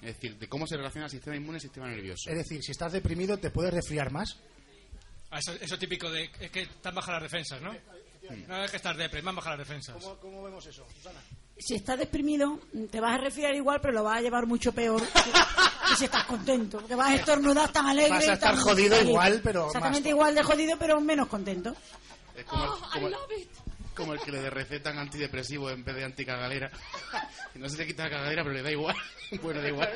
Es decir, de cómo se relaciona el sistema inmune y el sistema nervioso. Es decir, si estás deprimido, ¿te puedes resfriar más? Ah, Eso, eso típico de es que están bajas las defensas, ¿no? No es que estar depre, van bajas las defensas. ¿Cómo, cómo vemos eso, Susana? Si estás deprimido, te vas a resfriar igual, pero lo vas a llevar mucho peor que, que si estás contento. Porque vas a estornudar tan alegre. Vas a estar tan jodido feliz. igual, pero Exactamente más- igual de jodido, pero menos contento. Es como, el, como el- como el que le recetan antidepresivo en vez de anticagalera. No se le quita la cagalera, pero le da igual. Bueno, da igual.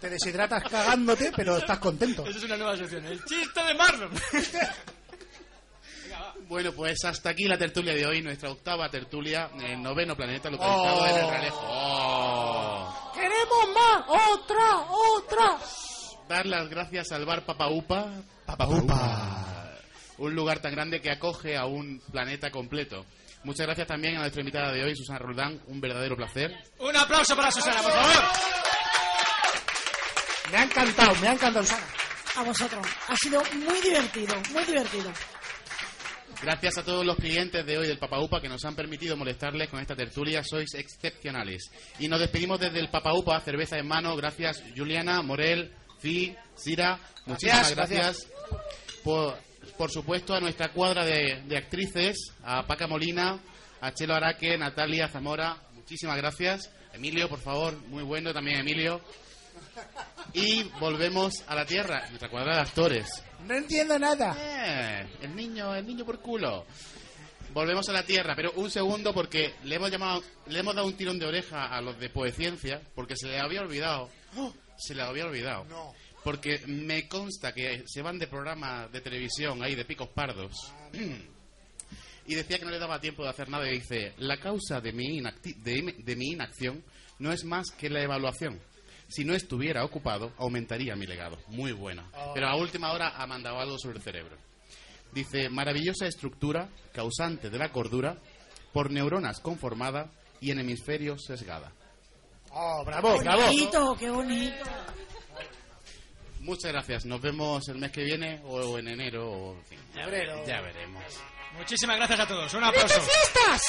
Te deshidratas cagándote, pero estás contento. Esa es una nueva sección. El chiste de Marlon. Bueno, pues hasta aquí la tertulia de hoy, nuestra octava tertulia, el noveno planeta localizado en el Ralejo. Oh. ¡Queremos más! ¡Otra! ¡Otra! Dar las gracias al bar Papaupa. Papaupa. Un lugar tan grande que acoge a un planeta completo. Muchas gracias también a nuestra invitada de hoy, Susana Roldán. Un verdadero placer. Un aplauso para Susana, por favor. Me ha encantado, me ha encantado, Susana. A vosotros. Ha sido muy divertido, muy divertido. Gracias a todos los clientes de hoy del Papaupa que nos han permitido molestarles con esta tertulia. Sois excepcionales. Y nos despedimos desde el Papaupa, cerveza en mano. Gracias, Juliana, Morel, Fi, Sira. Muchísimas Gracias, gracias. Por, por supuesto, a nuestra cuadra de, de actrices, a Paca Molina, a Chelo Araque, Natalia Zamora. Muchísimas gracias. Emilio, por favor, muy bueno también, Emilio. Y volvemos a la tierra, nuestra cuadra de actores. No entiendo nada. Eh, el niño, el niño por culo. Volvemos a la tierra, pero un segundo porque le hemos llamado, le hemos dado un tirón de oreja a los de Poeciencia porque se les había olvidado. ¡Oh! Se les había olvidado. Porque me consta que se van de programas de televisión ahí de picos pardos. y decía que no le daba tiempo de hacer nada y dice, la causa de mi, inacti- de, de mi inacción no es más que la evaluación. Si no estuviera ocupado, aumentaría mi legado. Muy bueno. Pero a última hora ha mandado algo sobre el cerebro. Dice, maravillosa estructura, causante de la cordura, por neuronas conformada y en hemisferio sesgada. Oh, bravo, qué bravo. bonito, qué bonito. Muchas gracias. Nos vemos el mes que viene o en enero. O, en fin, ya, Febrero. ya veremos. Muchísimas gracias a todos. Un aplauso. ¡Fiestas!